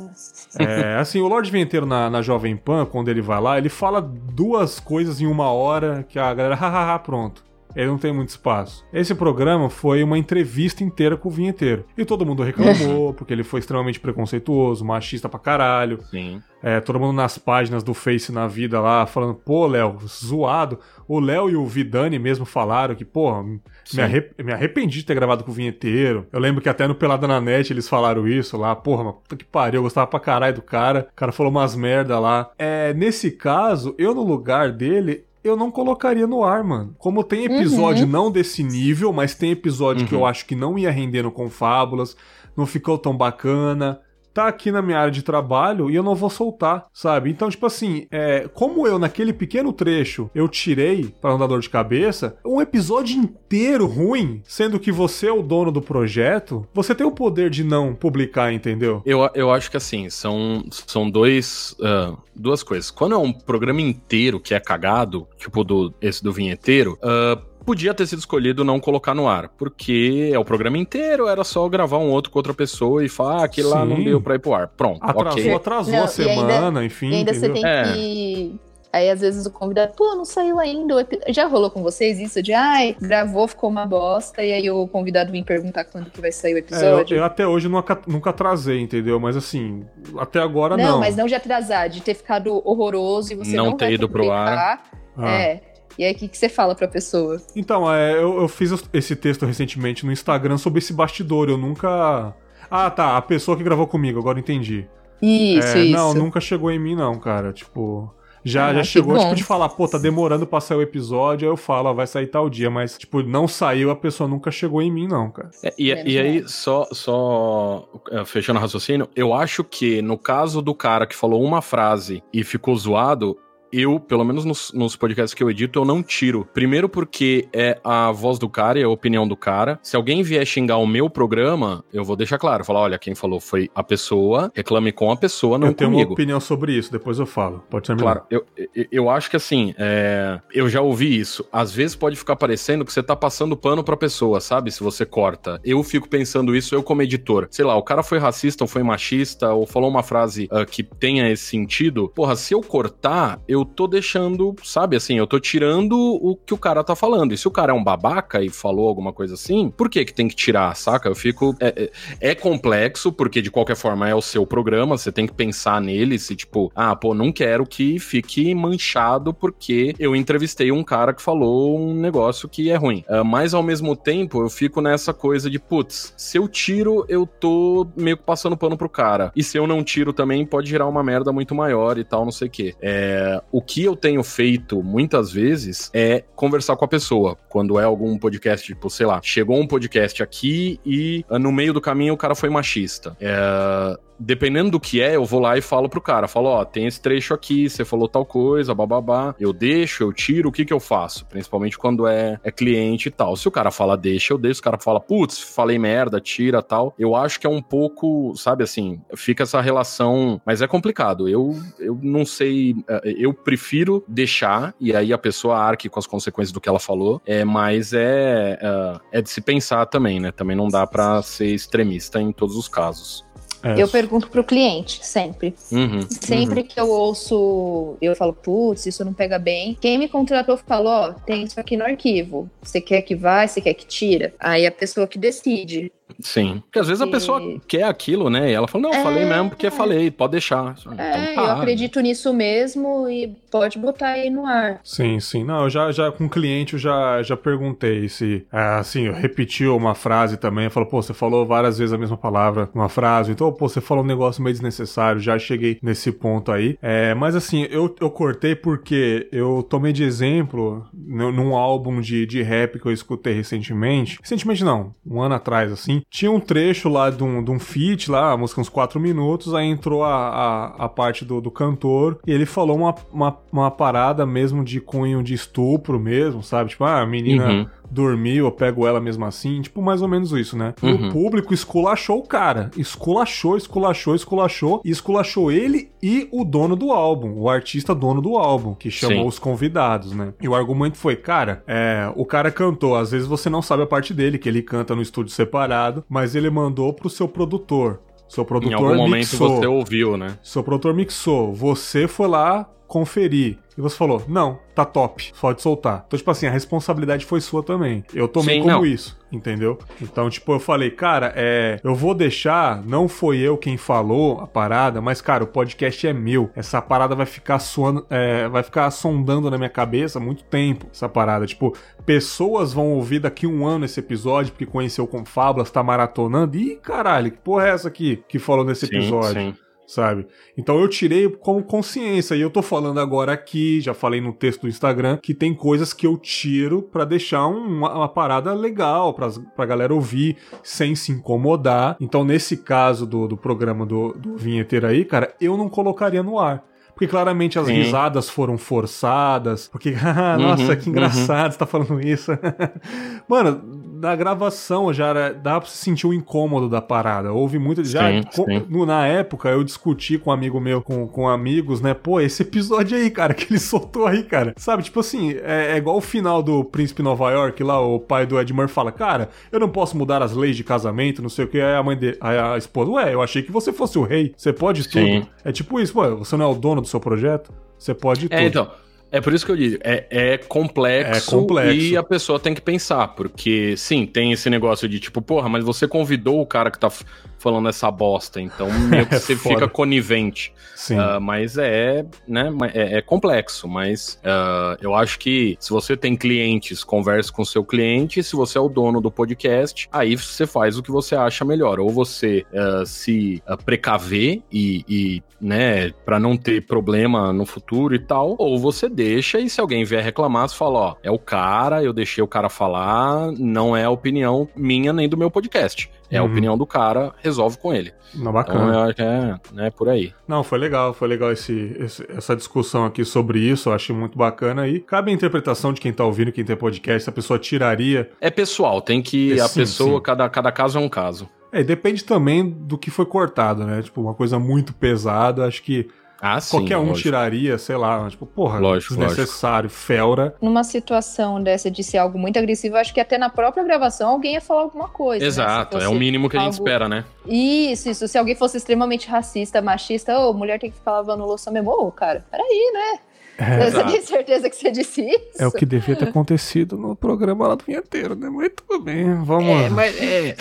É, assim, o Lorde Vinheteiro na, na Jovem Pan, quando ele vai lá, ele fala duas coisas em uma hora que a galera, hahaha, pronto. Ele não tem muito espaço. Esse programa foi uma entrevista inteira com o vinheteiro. E todo mundo reclamou, porque ele foi extremamente preconceituoso, machista pra caralho. Sim. É, todo mundo nas páginas do Face na vida lá, falando, pô, Léo, zoado. O Léo e o Vidani mesmo falaram que, pô, me, arrep me, arrependi de ter gravado com o vinheteiro. Eu lembro que até no Pelada na Net eles falaram isso lá, porra, mas puta que pariu, eu gostava pra caralho do cara. O cara falou umas merda lá. É, nesse caso, eu no lugar dele, eu não colocaria no ar, mano. Como tem episódio uhum. não desse nível, mas tem episódio uhum. que eu uhum. acho que não ia render no Confábulas, não ficou tão bacana tá aqui na minha área de trabalho e eu não vou soltar, sabe? Então, tipo assim, é, como eu naquele pequeno trecho eu tirei para não dar dor de cabeça, um episódio inteiro ruim, sendo que você é o dono do projeto, você tem o poder de não publicar, entendeu? Eu, eu acho que assim, são, são dois, uh, duas coisas. Quando é um programa inteiro que é cagado, tipo do, esse do vinheteiro, uh, podia ter sido escolhido não colocar no ar, porque é o programa inteiro, era só gravar um outro com outra pessoa e falar, ah, aquele lá não deu pra ir pro ar. Pronto, atrasou, ok. Atrasou não, a semana, ainda, enfim. E ainda entendeu? você tem é. que... Aí às vezes o convidado, pô, não saiu ainda. Já rolou com vocês isso de, ai, gravou, ficou uma bosta, e aí o convidado vem perguntar quando que vai sair o episódio? É, eu, eu, até hoje nunca, nunca atrasei, entendeu? Mas assim, até agora não. Não, mas não de atrasar, de ter ficado horroroso e você não, não ter ido pro ar. Ah. É. E aí, o que, que você fala pra pessoa? Então, é, eu, eu fiz esse texto recentemente no Instagram sobre esse bastidor. Eu nunca. Ah, tá. A pessoa que gravou comigo, agora entendi. Isso, é, isso. Não, nunca chegou em mim, não, cara. Tipo. Já, ah, já chegou, tipo, de falar, pô, tá demorando pra sair o episódio, aí eu falo, ó, vai sair tal dia, mas, tipo, não saiu, a pessoa nunca chegou em mim, não, cara. É, e, e aí, só, só é, fechando o raciocínio, eu acho que no caso do cara que falou uma frase e ficou zoado, eu, pelo menos nos, nos, podcasts que eu edito, eu não tiro. Primeiro porque é a voz do cara e a opinião do cara. Se alguém vier xingar o meu programa, eu vou deixar claro. Falar, olha, quem falou foi a pessoa, reclame com a pessoa, não eu tenho comigo. uma opinião sobre isso, depois eu falo. Pode ser Claro, eu, eu, eu acho que assim, é, eu já ouvi isso. Às vezes pode ficar parecendo que você tá passando pano pra pessoa, sabe? Se você corta. Eu fico pensando isso, eu como editor. Sei lá, o cara foi racista ou foi machista ou falou uma frase uh, que tenha esse sentido. Porra, se eu cortar, eu eu tô deixando, sabe assim, eu tô tirando o que o cara tá falando. E se o cara é um babaca e falou alguma coisa assim, por que que tem que tirar, saca? Eu fico. É, é, é complexo, porque de qualquer forma é o seu programa, você tem que pensar nele, se tipo, ah, pô, não quero que fique manchado porque eu entrevistei um cara que falou um negócio que é ruim. Uh, mas ao mesmo tempo, eu fico nessa coisa de, putz, se eu tiro, eu tô meio que passando pano pro cara. E se eu não tiro também, pode gerar uma merda muito maior e tal, não sei o quê. É, o que eu tenho feito muitas vezes é conversar com a pessoa. Quando é algum podcast, tipo, sei lá, chegou um podcast aqui e no meio do caminho o cara foi machista. É dependendo do que é, eu vou lá e falo pro cara, falo, ó, tem esse trecho aqui, você falou tal coisa, bababá, eu deixo, eu tiro, o que que eu faço? Principalmente quando é, é cliente e tal. Se o cara fala deixa, eu deixo, o cara fala, putz, falei merda, tira tal. Eu acho que é um pouco, sabe assim, fica essa relação, mas é complicado. Eu, eu não sei, é, eu prefiro deixar e aí a pessoa arque com as consequências do que ela falou, é, mas é, é, é de se pensar também, né? Também não dá para ser extremista em todos os casos. É. Eu pergunto pro cliente, sempre. Uhum, sempre uhum. que eu ouço, eu falo, putz, isso não pega bem. Quem me contratou falou, ó, oh, tem isso aqui no arquivo. Você quer que vai, você quer que tira? Aí a pessoa que decide. Sim. Porque às vezes a pessoa quer aquilo, né? E ela fala, não, é, falei mesmo porque falei, pode deixar. É, então, tá, eu acredito nisso mesmo e pode botar aí no ar. Sim, sim. Não, eu já, já com o cliente eu já, já perguntei se, é, assim, repetiu uma frase também. Falou, pô, você falou várias vezes a mesma palavra numa frase. Então, pô, você falou um negócio meio desnecessário. Já cheguei nesse ponto aí. É, mas assim, eu, eu cortei porque eu tomei de exemplo num álbum de, de rap que eu escutei recentemente. Recentemente não, um ano atrás, assim tinha um trecho lá de um, de um feat lá, a música uns 4 minutos, aí entrou a, a, a parte do, do cantor e ele falou uma, uma, uma, parada mesmo de cunho de estupro mesmo, sabe? Tipo, ah, a menina uhum. Dormiu, eu pego ela mesmo assim, tipo, mais ou menos isso, né? Uhum. O público esculachou o cara, esculachou, esculachou, esculachou, e esculachou ele e o dono do álbum, o artista dono do álbum, que chamou Sim. os convidados, né? E o argumento foi, cara, é, o cara cantou, às vezes você não sabe a parte dele, que ele canta no estúdio separado, mas ele mandou pro seu produtor. Seu produtor em algum momento mixou. você ouviu, né? Seu produtor mixou. Você foi lá conferir. E você falou, não, tá top, pode soltar. Então, tipo assim, a responsabilidade foi sua também. Eu tomei Sim, como não. isso, entendeu? Então, tipo, eu falei, cara, é, eu vou deixar, não foi eu quem falou a parada, mas, cara, o podcast é meu. Essa parada vai ficar suando, é, vai ficar sondando na minha cabeça há muito tempo, essa parada. Tipo, pessoas vão ouvir daqui um ano esse episódio, porque conheceu com Fábulas, tá maratonando. Ih, caralho, que porra é essa aqui que falou nesse Sim, episódio? sim. Sabe? Então eu tirei como consciência e eu tô falando agora aqui, já falei no texto do Instagram, que tem coisas que eu tiro pra deixar um- uma, uma parada legal pra, pra galera ouvir sem se incomodar. Então nesse caso do, do programa do, do vinheteiro aí, cara, eu não colocaria no ar. Porque claramente as Sim. risadas foram forçadas. Porque, ah, nossa, Uhum, que engraçado você tá falando isso. Mano, na gravação já era, dá pra se sentir o incômodo da parada. Houve muito. Já, Sim, com- sim. no- na época eu discuti com um amigo meu, com, com amigos, né? Pô, esse episódio aí, cara, que ele soltou aí, cara. Sabe, tipo assim, é, é igual o final do Príncipe Nova York, lá o pai do Ed Murphy fala: Cara, eu não posso mudar as leis de casamento, não sei o que. Aí a mãe dele, aí a esposa, ué, eu achei que você fosse o rei. Você pode tudo. Sim. É tipo isso, ué, você não é o dono do seu projeto? Você pode tudo. É, então. É por isso que eu digo, é, é complexo, É complexo. e a pessoa tem que pensar, porque sim, tem esse negócio de tipo, porra, mas você convidou o cara que tá falando essa bosta, então meio que É você foda. fica conivente. Sim. Ah, mas é, né, é, é complexo, mas ah, eu acho que se você tem clientes, converse com o seu cliente, se você é o dono do podcast, aí você faz o que você acha melhor, ou você ah, se precaver e, e né, para não ter problema no futuro e tal, ou você deixa e se alguém vier reclamar, você fala, ó, é o cara, eu deixei o cara falar, não é a opinião minha nem do meu podcast. É a Uhum. opinião do cara, resolve com ele. Não, Então bacana. eu acho que é né, por aí. Não, foi legal, foi legal esse, esse- essa discussão aqui sobre isso, eu achei muito bacana. E cabe a interpretação de quem tá ouvindo, quem tem podcast, a pessoa tiraria. É pessoal, tem que. É, a sim, pessoa, sim. Cada, cada caso é um caso. É, e depende também do que foi cortado, né? Tipo, uma coisa muito pesada, acho que Ah, sim. qualquer um lógico. tiraria, sei lá, tipo, porra, Lógico, desnecessário, felra. Numa situação dessa de ser algo muito agressivo, acho que até na própria gravação alguém ia falar alguma coisa. né? Exato, Se é o mínimo que a gente algo- espera, né? Isso, isso. Se alguém fosse extremamente racista, machista, ô, mulher tem que ficar lavando louça mesmo. Ô, cara, peraí, né? Você Exato. tem certeza que você disse isso? É o que devia ter acontecido no programa lá do Vinheteiro, né? Mas tudo bem, vamos É, mas é.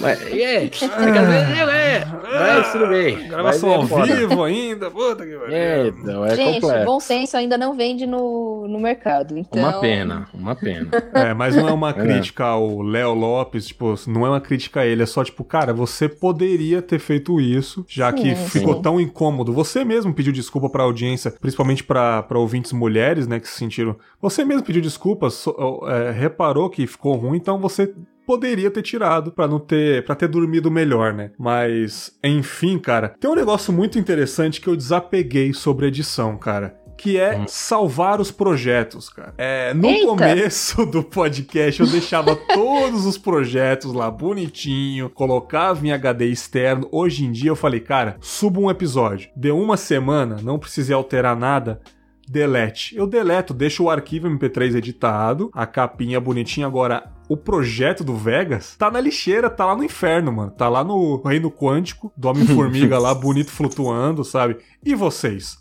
Mas, é, é, é, mas tudo bem. Gravação é ao vivo ainda, puta que pariu. É, não, é Gente, complexo. bom senso ainda não vende no, no mercado. Então... Uma pena, uma pena. É, mas não é uma crítica ao Léo Lopes, tipo, não é uma crítica a ele, é só tipo, cara, você poderia ter feito isso, já Sim, que sim. ficou tão incômodo. Você mesmo pediu desculpa pra audiência, principalmente pra pra ouvintes mulheres, né, que se sentiram. Você mesmo pediu desculpas, so- é, reparou que ficou ruim, então você poderia ter tirado pra não ter para ter dormido melhor, né? Mas enfim, cara, tem um negócio muito interessante que eu desapeguei sobre edição, cara. Que é Hum. salvar os projetos, cara. É, no Eita! começo do podcast eu deixava todos os projetos lá bonitinho, colocava em HD externo. Hoje em dia eu falei, cara, suba um episódio. Deu uma semana, não precisei alterar nada. Delete. Eu deleto, deixo o arquivo MP3 editado, a capinha bonitinha. Agora, o projeto do Vegas tá na lixeira, tá lá no inferno, mano. Tá lá no reino quântico, do Homem-Formiga lá, bonito flutuando, sabe? E vocês?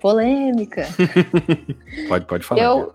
Polêmica. Pode, pode falar. Eu,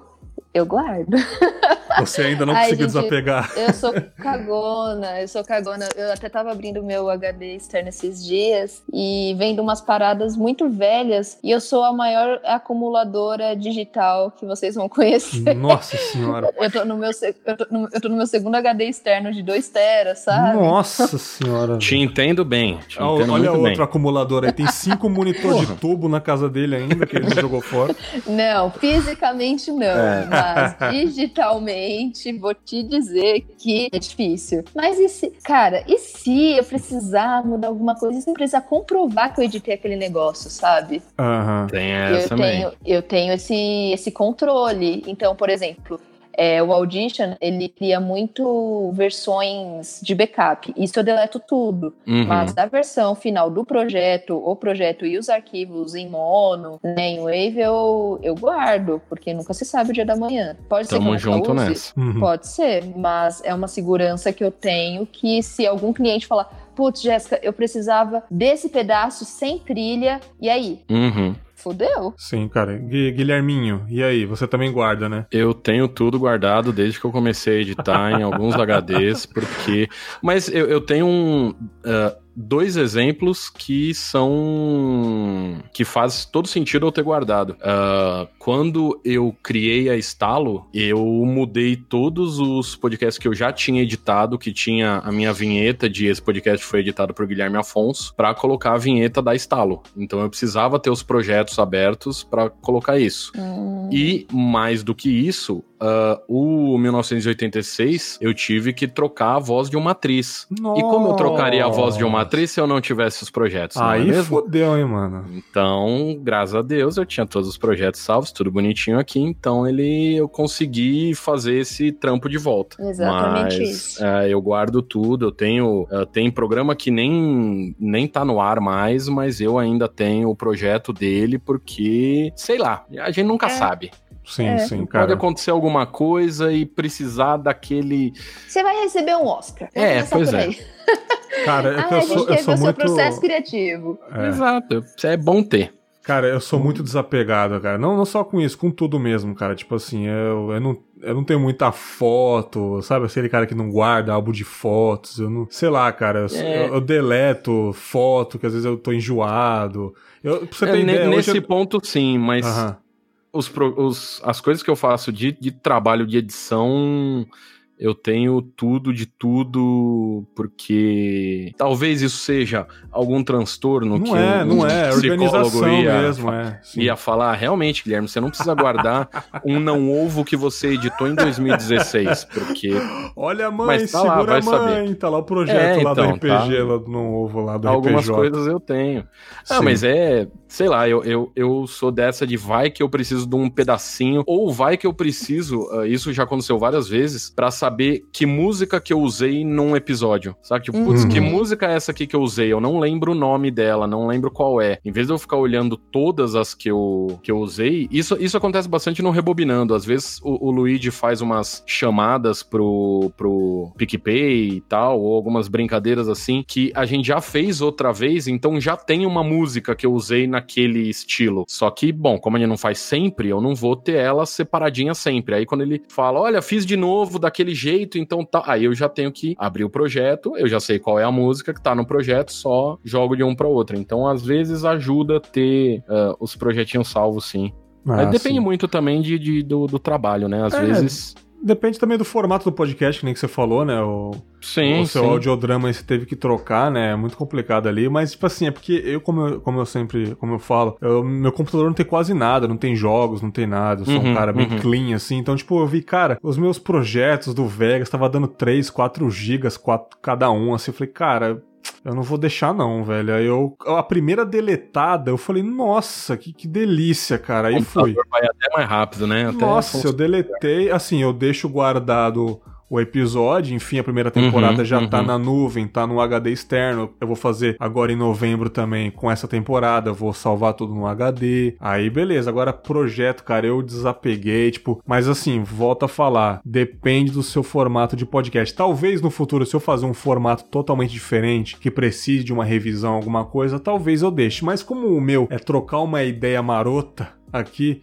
eu guardo. Você ainda não Ai, conseguiu gente, desapegar. Eu sou cagona, eu sou cagona. Eu até tava abrindo meu HD externo esses dias e vendo umas paradas muito velhas. E eu sou a maior acumuladora digital que vocês vão conhecer. Nossa senhora. Eu tô no meu, eu tô no, eu tô no meu segundo HD externo de 2 teras, sabe? Nossa senhora. Te entendo bem. Te Ah, entendo Olha muito outro bem. acumulador aí. Tem cinco monitor de tubo na casa dele ainda, que ele não jogou fora. Não, fisicamente não, É. mas digitalmente vou te dizer que é difícil. Mas e se, cara, e se eu precisar mudar alguma coisa, e se eu precisar comprovar que eu editei aquele negócio, sabe? Aham. Tem eu essa também. tenho, eu tenho esse, esse controle. Então, por exemplo, é, o Audition, ele cria muito versões de backup. Isso eu deleto tudo. Uhum. Mas da versão final do projeto, o projeto e os arquivos em mono, né, em Wave, eu, eu guardo, porque nunca se sabe o dia da manhã. Pode ser Tamo que eu nunca junto use, nessa. Uhum. Pode ser, mas é uma segurança que eu tenho que se algum cliente falar, putz, Jéssica, eu precisava desse pedaço sem trilha, e aí? Uhum. Fudeu. Sim, cara. Guilherminho, e aí? Você também guarda, né? Eu tenho tudo guardado desde que eu comecei a editar em alguns HDs, porque. Mas eu, eu tenho um. Uh dois exemplos que são. que faz todo sentido eu ter guardado. Uh, quando eu criei a Estalo, eu mudei todos os podcasts que eu já tinha editado, que tinha a minha vinheta de esse podcast foi editado por Guilherme Afonso, para colocar a vinheta da Estalo. Então eu precisava ter os projetos abertos para colocar isso. Hum. E mais do que isso, Uh, o 1986, eu tive que trocar a voz de uma atriz. Nossa. E como eu trocaria a voz de uma atriz se eu não tivesse os projetos? Aí é fodeu, hein, mano? Então, graças a Deus, eu tinha todos os projetos salvos, tudo bonitinho aqui. Então, ele eu consegui fazer esse trampo de volta. Exatamente Mas, isso. Uh, eu guardo tudo. Eu tenho. Uh, tem programa que nem, nem tá no ar mais, mas eu ainda tenho o projeto dele, porque, sei lá, a gente nunca é. sabe. Sim, é. sim, cara. Pode acontecer alguma coisa e precisar daquele. Você vai receber um Oscar. É, pois é. Cara, é que ah, eu sou, eu sou muito... processo criativo. É. Exato, é bom ter. Cara, eu sou muito desapegado, cara. Não, não só com isso, com tudo mesmo, cara. Tipo assim, eu, eu, não, eu não tenho muita foto, sabe? Aquele cara que não guarda álbum de fotos. Eu não. Sei lá, cara. Eu, é. eu, eu deleto foto, que às vezes eu tô enjoado. Eu, pra você ter é, ideia, nesse eu... ponto, sim, mas. Uh -huh os, os, as coisas que eu faço de, de trabalho de edição eu tenho tudo de tudo, porque talvez isso seja algum transtorno não que é, um, não é, organização ia, mesmo, é, ia falar, realmente, Guilherme, você não precisa guardar um não ovo que você editou em 2016, porque... Olha mãe, Mas tá segura lá, vai mãe, saber. tá lá o projeto é, lá então, do RPG, tá... lá do não ovo lá do Algumas RPJ. coisas eu tenho. Ah, mas é, sei lá, eu, eu, eu sou dessa de vai que eu preciso de um pedacinho, ou vai que eu preciso, uh, isso já aconteceu várias vezes, para saber saber que música que eu usei num episódio. Sabe? Tipo, putz, que uhum. música é essa aqui que eu usei? Eu não lembro o nome dela, não lembro qual é. Em vez de eu ficar olhando todas as que eu, que eu usei, isso, isso acontece bastante no Rebobinando. Às vezes o, o Luigi faz umas chamadas pro, pro PicPay e tal, ou algumas brincadeiras assim, que a gente já fez outra vez, então já tem uma música que eu usei naquele estilo. Só que, bom, como gente não faz sempre, eu não vou ter ela separadinha sempre. Aí quando ele fala, olha, fiz de novo daquele jeito, então tá. Aí eu já tenho que abrir o projeto, eu já sei qual é a música que tá no projeto, só jogo de um para outro. Então, às vezes, ajuda ter uh, os projetinhos salvos, sim. Ah, depende sim. muito também de, de do, do, trabalho, né? Às é, vezes. Depende também do formato do podcast, que nem que você falou, né? O, sim, o seu sim. audiodrama você teve que trocar, né? É muito complicado ali. Mas, tipo assim, é porque eu, como eu, como eu sempre, como eu falo, eu, meu computador não tem quase nada, não tem jogos, não tem nada. Eu sou uhum, um cara bem uhum. clean, assim. Então, tipo, eu vi, cara, os meus projetos do Vegas tava dando 3, 4 gigas, 4 cada um, assim. Eu falei, cara, eu não vou deixar, não, velho. Aí eu. A primeira deletada, eu falei, nossa, que, que delícia, cara. Aí fui. Vai até mais rápido, né? Até nossa, eu deletei. Assim, eu deixo guardado o episódio. Enfim, a primeira temporada uhum, já tá uhum. tá na nuvem, tá no HD externo. Eu vou fazer agora em novembro também com essa temporada. Vou salvar tudo no HD. Aí, beleza. Agora, projeto, cara, eu desapeguei, tipo, mas assim, volta a falar. Depende do seu formato de podcast. Talvez no futuro, se eu fazer um formato totalmente diferente, que precise de uma revisão, alguma coisa, talvez eu deixe. Mas como o meu é trocar uma ideia marota aqui,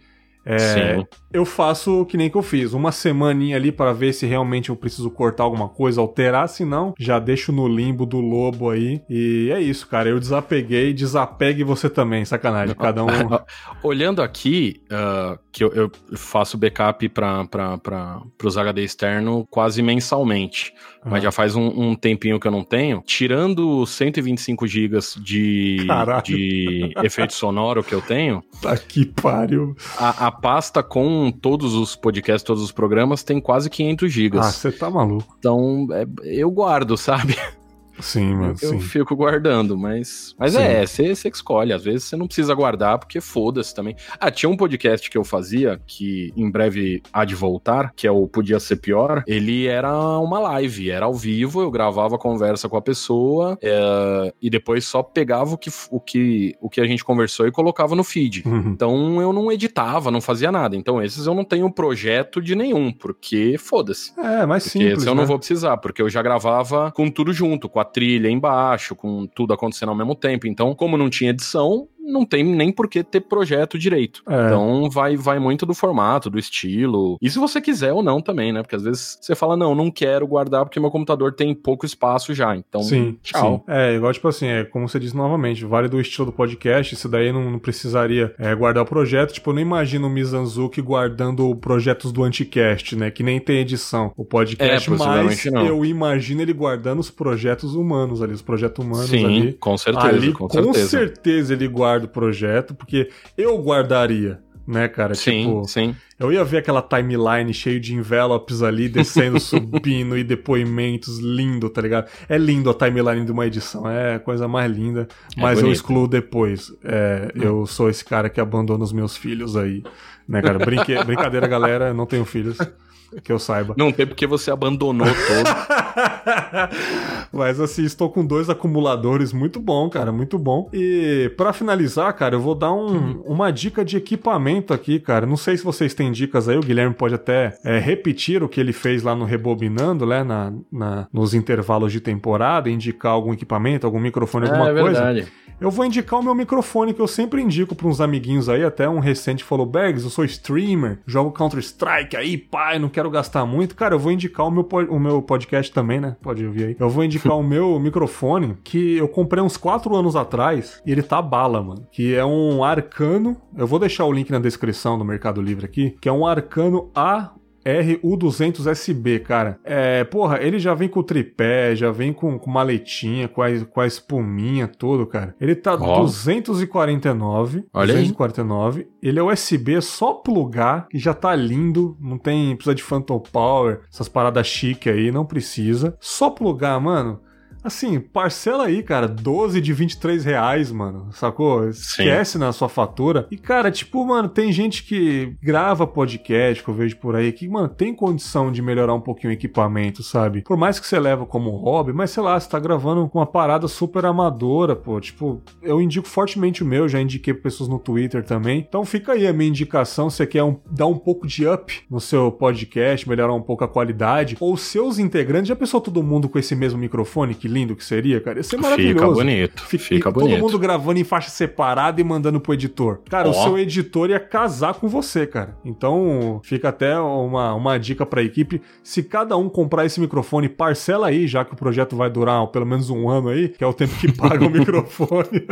é, eu faço que nem que eu fiz, uma semaninha ali para ver se realmente eu preciso cortar alguma coisa, alterar, se não, já deixo no limbo do lobo aí. E é isso, cara. Eu desapeguei, desapegue você também, sacanagem. Cada um. Olhando aqui, uh, que eu, eu, faço backup para os HD externo quase mensalmente, uhum. mas já faz um, um, tempinho que eu não tenho. Tirando 125 GB de, de efeito sonoro que eu tenho. Tá que pariu. A, a pasta com todos os podcasts, todos os programas, tem quase 500 gigas. Ah, você tá maluco. Então, é, eu guardo, sabe? Sim. Eu, eu fico guardando, mas. Mas sim. é, você que escolhe. Às vezes você não precisa guardar, porque foda-se também. Ah, tinha um podcast que eu fazia, que em breve há de voltar, que é o Podia Ser Pior. Ele era uma live, era ao vivo, eu gravava conversa com a pessoa é, e depois só pegava o que, o, que, o que a gente conversou e colocava no feed. Uhum. Então eu não editava, não fazia nada. Então esses eu não tenho projeto de nenhum, porque foda-se. É, mais porque simples. Esse eu né? não vou precisar, porque eu já gravava com tudo junto, com a trilha embaixo, com tudo acontecendo ao mesmo tempo. Então, como não tinha edição, não tem nem por que ter projeto direito. É. Então vai, vai muito do formato, do estilo. E se você quiser ou não também, né? Porque às vezes você fala, não, não quero guardar porque meu computador tem pouco espaço já. Então, sim, tchau. Sim. É, igual tipo assim, é como você disse novamente, vale do estilo do podcast, isso daí não, não precisaria é, guardar o projeto. Tipo, eu não imagino o Mizanzuki guardando projetos do Anticast, né? Que nem tem edição. O podcast, é, mas não. eu imagino ele guardando os projetos humanos ali, os projetos humanos sim, ali. com certeza. Ali, com, com certeza. certeza ele guarda o projeto, porque eu guardaria né, cara? Sim, tipo, sim. Eu ia ver aquela timeline cheio de envelopes ali, descendo, subindo e depoimentos lindo, tá ligado? É lindo a timeline de uma edição, é a coisa mais linda, é mas bonito. eu excluo depois. É, hum. Eu sou esse cara que abandona os meus filhos aí, né, cara? Brinque... Brincadeira, galera, não tenho filhos. Que eu saiba. Não tem porque você abandonou todo. Mas assim, estou com dois acumuladores muito bom, cara, muito bom. E para finalizar, cara, eu vou dar um, uhum. uma dica de equipamento aqui, cara. Não sei se vocês têm dicas aí, o Guilherme pode até é, repetir o que ele fez lá no Rebobinando, né, na, na, nos intervalos de temporada, indicar algum equipamento, algum microfone, alguma é, é coisa. Verdade. Eu vou indicar o meu microfone que eu sempre indico para uns amiguinhos aí, até um recente falou, Bergs, eu sou streamer, jogo Counter-Strike aí, pai, não quero gastar muito. Cara, eu vou indicar o meu, o meu podcast também, né? Pode ouvir aí. Eu vou indicar o meu microfone que eu comprei uns 4 anos atrás e ele tá bala, mano. Que é um Arcano, eu vou deixar o link na descrição do Mercado Livre aqui, que é um Arcano A RU200SB, cara. É, porra, ele já vem com o tripé, já vem com, com maletinha, com a, com a espuminha, todo, cara. Ele tá oh. 249. Olha 249. Aí. Ele é USB, é só plugar, que já tá lindo. Não tem, precisa de Phantom Power, essas paradas chique aí, não precisa. Só plugar, mano. Assim, parcela aí, cara, 12 de 23 reais, mano, sacou? Esquece Sim. na sua fatura. E, cara, tipo, mano, tem gente que grava podcast, que eu vejo por aí, que, mano, tem condição de melhorar um pouquinho o equipamento, sabe? Por mais que você leva como hobby, mas sei lá, você tá gravando uma parada super amadora, pô. Tipo, eu indico fortemente o meu, já indiquei pra pessoas no Twitter também. Então fica aí a minha indicação, se você quer um, dar um pouco de up no seu podcast, melhorar um pouco a qualidade, ou seus integrantes, já pensou todo mundo com esse mesmo microfone? Que lindo que seria, cara. Ia ser maravilhoso. Fica bonito. Fica, fica todo bonito. Todo mundo gravando em faixa separada e mandando pro editor. Cara, oh. o seu editor ia casar com você, cara. Então, fica até uma, uma dica pra equipe. Se cada um comprar esse microfone, parcela aí, já que o projeto vai durar pelo menos um ano aí, que é o tempo que paga o microfone.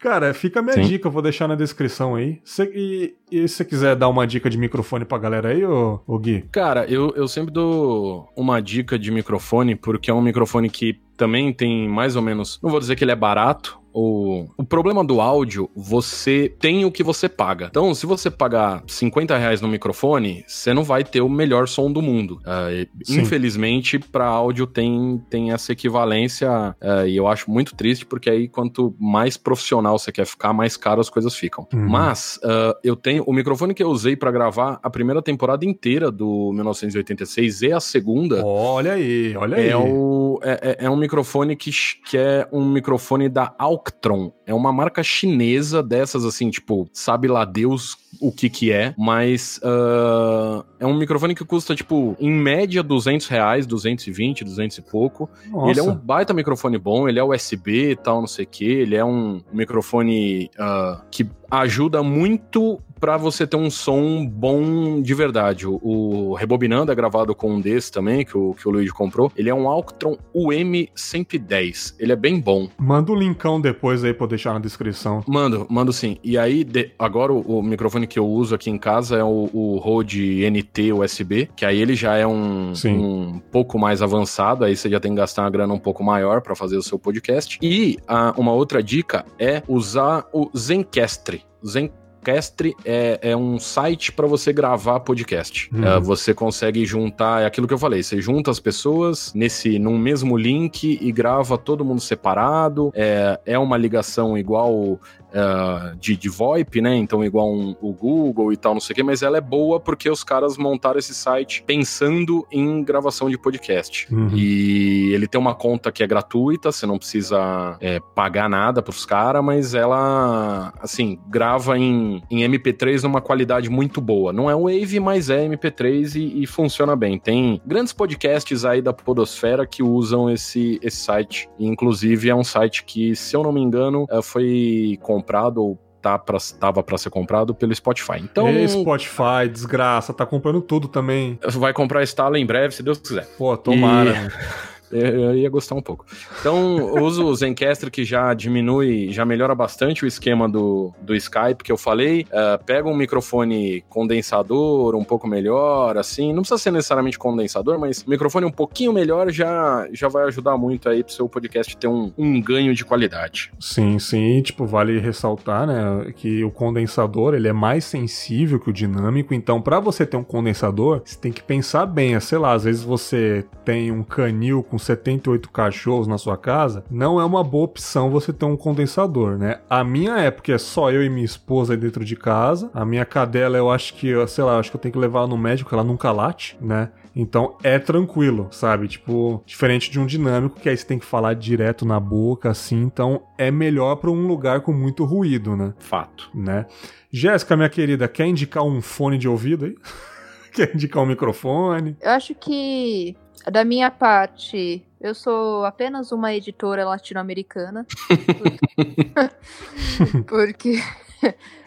Cara, fica a minha Sim. dica, vou deixar na descrição aí. Cê, e, e se você quiser dar uma dica de microfone pra galera aí, ô, ô Gui? Cara, eu, eu sempre dou uma dica de microfone, porque é um microfone que também tem mais ou menos. Não vou dizer que ele é barato, o, o problema do áudio, você tem o que você paga. Então, se você pagar 50 reais no microfone, você não vai ter o melhor som do mundo. Uh, infelizmente, para áudio tem, tem essa equivalência uh, e eu acho muito triste porque aí quanto mais profissional você quer ficar, mais caro as coisas ficam. Uhum. Mas uh, eu tenho o microfone que eu usei para gravar a primeira temporada inteira do 1986 e a segunda. Olha aí, olha é aí. O, é, é, é um microfone que, que é um microfone da Alco Octron. É uma marca chinesa dessas, assim, tipo, sabe lá Deus o que que é, mas uh, é um microfone que custa, tipo, em média 200 reais, 220, 200 e pouco. Nossa. Ele é um baita microfone bom, ele é USB e tal, não sei o que. Ele é um microfone uh, que ajuda muito para você ter um som bom de verdade. O, Rebobinando é gravado com um desse também, que o, que o Luigi comprou. Ele é um Alctron UM110. Ele é bem bom. Manda o linkão depois aí pra eu deixar na descrição. Mando, mando sim. E aí, de, agora o, o, microfone que eu uso aqui em casa é o, o Rode NT USB, que aí ele já é um, um pouco mais avançado, aí você já tem que gastar uma grana um pouco maior para fazer o seu podcast. E a, uma outra dica é usar o Zencastre. Zen Cast é, é um site para você gravar podcast. Uhum. É, você consegue juntar, é aquilo que eu falei, você junta as pessoas nesse num mesmo link e grava todo mundo separado. É, é uma ligação igual uh, de, de VoIP, né? Então, igual um, o Google e tal, não sei o quê, mas ela é boa porque os caras montaram esse site pensando em gravação de podcast. Uhum. E ele tem uma conta que é gratuita, você não precisa é, pagar nada pros caras, mas ela, assim, grava em, em MP3 numa qualidade muito boa. Não é Wave, mas é MP3 e, e funciona bem. Tem grandes podcasts aí da Podosfera que usam esse, esse site. inclusive, é um site que, se eu não me engano, é, foi com comprado ou tá pra, tava para ser comprado pelo Spotify. Então, Ei, Spotify, desgraça, tá comprando tudo também. Vai comprar Stala em breve, se Deus quiser. Pô, tomara. E... Eu ia gostar um pouco. Então, uso o Zencastr que já diminui, já melhora bastante o esquema do, do Skype que eu falei. Uh, pega um microfone condensador um pouco melhor, assim. Não precisa ser necessariamente condensador, mas microfone um pouquinho melhor já, já vai ajudar muito aí pro seu podcast ter um, um ganho de qualidade. Sim, sim. Tipo, vale ressaltar, né, que o condensador, ele é mais sensível que o dinâmico. Então, para você ter um condensador, você tem que pensar bem. Sei lá, às vezes você tem um canil com 78 cachorros na sua casa, não é uma boa opção você ter um condensador, né? A minha é porque é só eu e minha esposa aí dentro de casa. A minha cadela, eu acho que, sei lá, acho que eu tenho que levar ela no médico, ela nunca late, né? Então é tranquilo, sabe? Tipo, diferente de um dinâmico que aí você tem que falar direto na boca, assim. Então é melhor para um lugar com muito ruído, né? Fato. Né? Jéssica, minha querida, quer indicar um fone de ouvido aí? quer indicar um microfone? Eu acho que da minha parte, eu sou apenas uma editora latino-americana. porque porque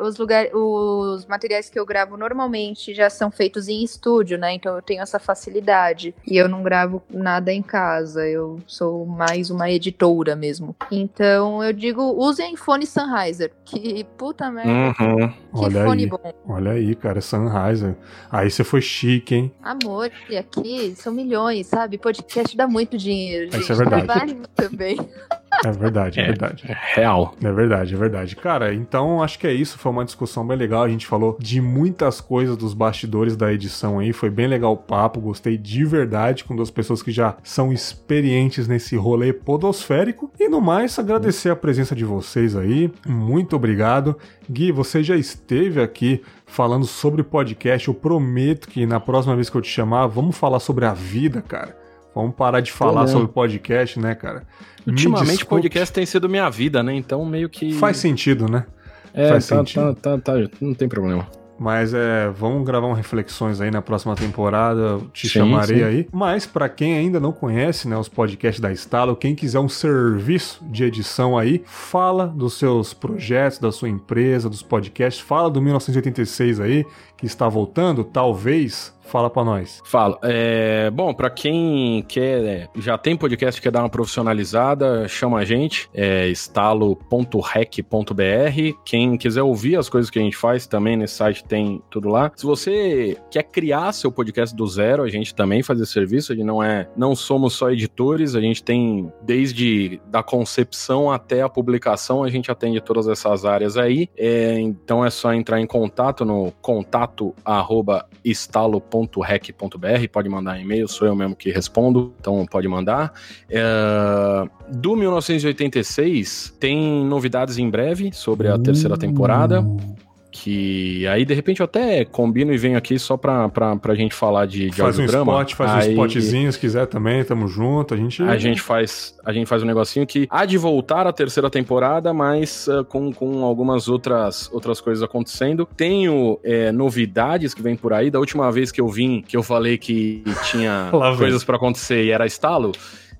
os lugares, os materiais que eu gravo normalmente já são feitos em estúdio, né? Então eu tenho essa facilidade e eu não gravo nada em casa. Eu sou mais uma editora mesmo. Então eu digo, usem fone Sennheiser, que puta merda. Uhum. Que Olha fone aí. bom. Olha aí, cara, Sennheiser. Aí você foi chique, hein? Amor, e aqui são milhões, sabe? Podcast dá muito dinheiro. Gente. Isso é verdade. Vale também. É verdade, é, é verdade. É real. É verdade, é verdade. Cara, então acho que é isso. Foi uma discussão bem legal. A gente falou de muitas coisas dos bastidores da edição aí. Foi bem legal o papo. Gostei de verdade com duas pessoas que já são experientes nesse rolê podosférico. E no mais, agradecer a presença de vocês aí. Muito obrigado. Gui, você já esteve aqui falando sobre podcast. Eu prometo que na próxima vez que eu te chamar, vamos falar sobre a vida, cara. Vamos parar de falar sobre podcast, né, cara? Ultimamente, podcast tem sido minha vida, né? Então, meio que. Faz sentido, né? É, Faz tá, sentido. Tá, tá, tá, não tem problema. Mas é, vamos gravar um reflexões aí na próxima temporada, te sim, chamarei sim. aí. Mas para quem ainda não conhece, né, os podcasts da Estalo, quem quiser um serviço de edição aí, fala dos seus projetos, da sua empresa, dos podcasts, fala do 1986 aí, que está voltando, talvez Fala para nós. Falo. É, bom, para quem quer, é, já tem podcast quer dar uma profissionalizada, chama a gente, é estalo.rec.br. Quem quiser ouvir as coisas que a gente faz também nesse site tem tudo lá. Se você quer criar seu podcast do zero, a gente também faz esse serviço. A gente não é, não somos só editores, a gente tem desde da concepção até a publicação, a gente atende todas essas áreas aí. É, então é só entrar em contato no contato@estalo.rec rec.br, pode mandar e-mail, sou eu mesmo que respondo, então pode mandar. É, do 1986, tem novidades em breve sobre a terceira temporada. Que aí de repente eu até combino e venho aqui só pra, pra, pra gente falar de, de faz um spot, faz aí, um spotzinho se quiser também, tamo junto, a gente... A gente faz, a gente faz um negocinho que há de voltar a terceira temporada, mas uh, com, com algumas outras, outras coisas acontecendo. Tenho é, novidades que vem por aí, da última vez que eu vim, que eu falei que tinha coisas para acontecer e era estalo,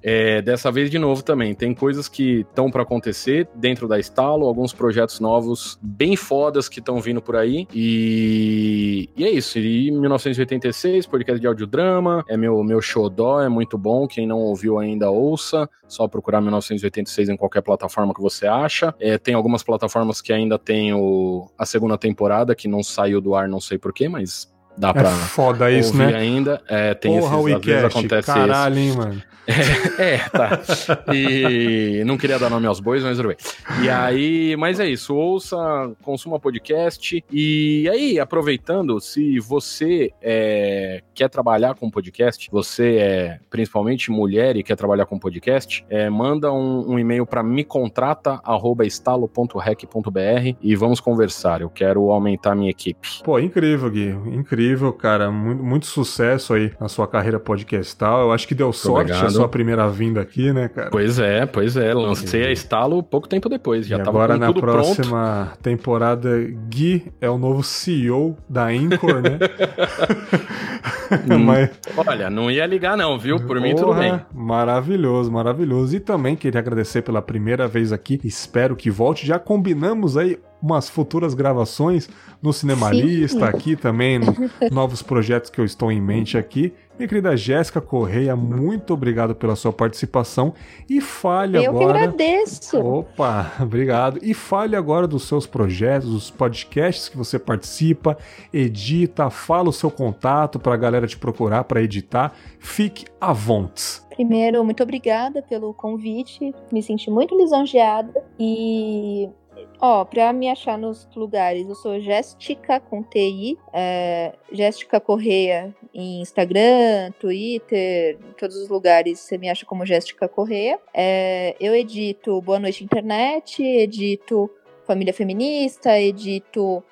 é, dessa vez, de novo, também, tem coisas que estão para acontecer dentro da Estalo, alguns projetos novos bem fodas que estão vindo por aí. E, e é isso. E 1986, podcast de audiodrama, é meu, meu xodó, é muito bom. Quem não ouviu ainda, ouça. Só procurar 1986 em qualquer plataforma que você acha. É, tem algumas plataformas que ainda tem o, a segunda temporada, que não saiu do ar, não sei porquê, mas dá é pra foda isso, né? ainda. É, tem Porra, esses, às vezes acontece Caralho, hein, mano. É, é, tá. E não queria dar nome aos bois, mas tudo bem. E aí, mas é isso. Ouça, consuma podcast. E aí, aproveitando, se você é, quer trabalhar com podcast, você é principalmente mulher e quer trabalhar com podcast, é, manda um, um e-mail para mecontrata@estalo.rec.br e vamos conversar. Eu quero aumentar minha equipe. Pô, incrível, Gui. Incrível cara. Muito, muito sucesso aí na sua carreira podcastal. Eu acho que deu sorte obrigado. Sua primeira vinda aqui, né, cara? Pois é, pois é. Lancei a estalo pouco tempo depois. Já e tava agora na próxima pronto. temporada, Gui é o novo CEO da Anchor, né? Hum, Mas... Olha, não ia ligar não, viu? Por Porra, mim tudo bem. Maravilhoso, maravilhoso. E também queria agradecer pela primeira vez aqui. Espero que volte. Já combinamos aí umas futuras gravações no Cinemalista, aqui também, no, novos projetos que eu estou em mente aqui. Minha querida Jéssica Correia, muito obrigado pela sua participação e fale eu agora. Eu que agradeço. Opa, obrigado. E fale agora dos seus projetos, dos podcasts que você participa, edita, fala o seu contato para a galera te procurar para editar. Fique à vontade. Primeiro, muito obrigada pelo convite, me senti muito lisonjeada e Ó, pra me achar nos lugares, eu sou Jéssica com TI, é, Jéssica Correia em Instagram, Twitter, em todos os lugares você me acha como Jéssica Correia. É, eu edito Boa Noite Internet, edito Família Feminista, edito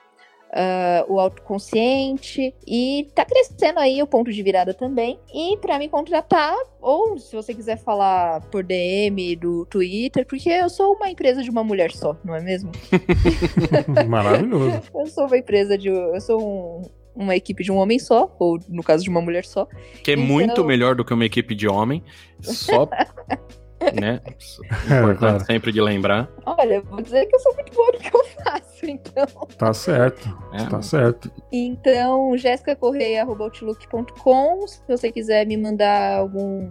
uh, o autoconsciente e tá crescendo aí o ponto de virada também. E para me contratar, ou se você quiser falar por DM do Twitter, porque eu sou uma empresa de uma mulher só, não é mesmo? Maravilhoso. eu sou uma empresa de. Eu sou um, uma equipe de um homem só, ou no caso de uma mulher só. Que é então... muito melhor do que uma equipe de homem. Só né? É, Importante claro. sempre de lembrar. Olha, vou dizer que eu sou muito boa no que eu faço, então. Tá certo, é. tá certo. Então, jessicacorreia.outlook.com, se você quiser me mandar algum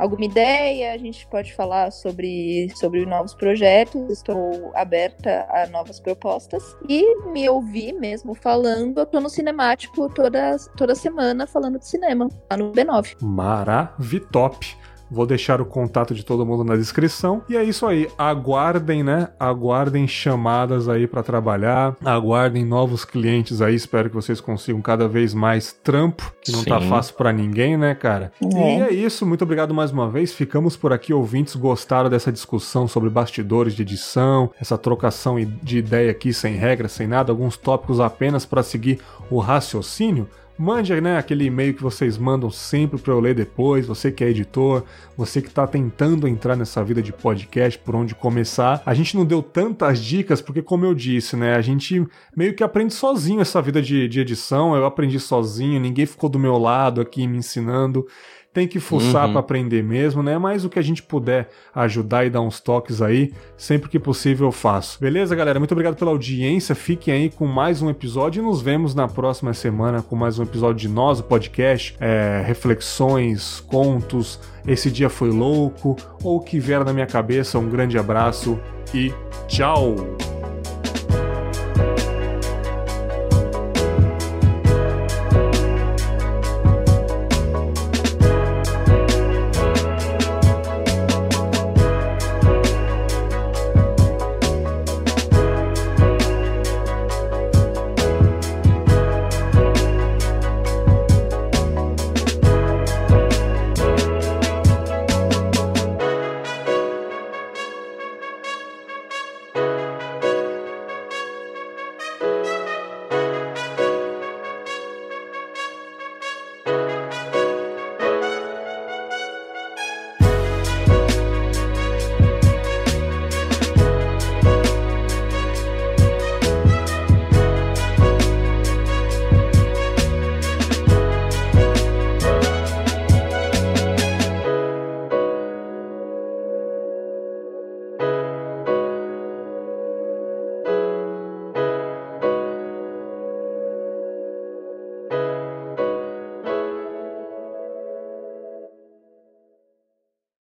alguma ideia, a gente pode falar sobre, sobre novos projetos. Estou aberta a novas propostas. E me ouvir mesmo falando, eu tô no cinemático toda, toda semana falando de cinema, lá no B9. Maravitop. Vou deixar o contato de todo mundo na descrição. E é isso aí. Aguardem, né? Aguardem chamadas aí para trabalhar. Aguardem novos clientes aí. Espero que vocês consigam cada vez mais trampo, que não tá Sim. tá fácil para ninguém, né, cara? É. E é isso. Muito obrigado mais uma vez. Ficamos por aqui. Ouvintes gostaram dessa discussão sobre bastidores de edição, essa trocação de ideia aqui sem regras, sem nada, alguns tópicos apenas para seguir o raciocínio? Mande né, aquele e-mail que vocês mandam sempre para eu ler depois. Você que é editor, você que está tentando entrar nessa vida de podcast, por onde começar. A gente não deu tantas dicas porque, como eu disse, né, a gente meio que aprende sozinho essa vida de, de edição. Eu aprendi sozinho, ninguém ficou do meu lado aqui me ensinando tem que fuçar uhum. para aprender mesmo, né? Mas o que a gente puder ajudar e dar uns toques aí, sempre que possível eu faço. Beleza, galera? Muito obrigado pela audiência. Fiquem aí com mais um episódio e nos vemos na próxima semana com mais um episódio de Nós, o podcast, é, reflexões, contos. Esse dia foi louco ou o que vier na minha cabeça. Um grande abraço e tchau!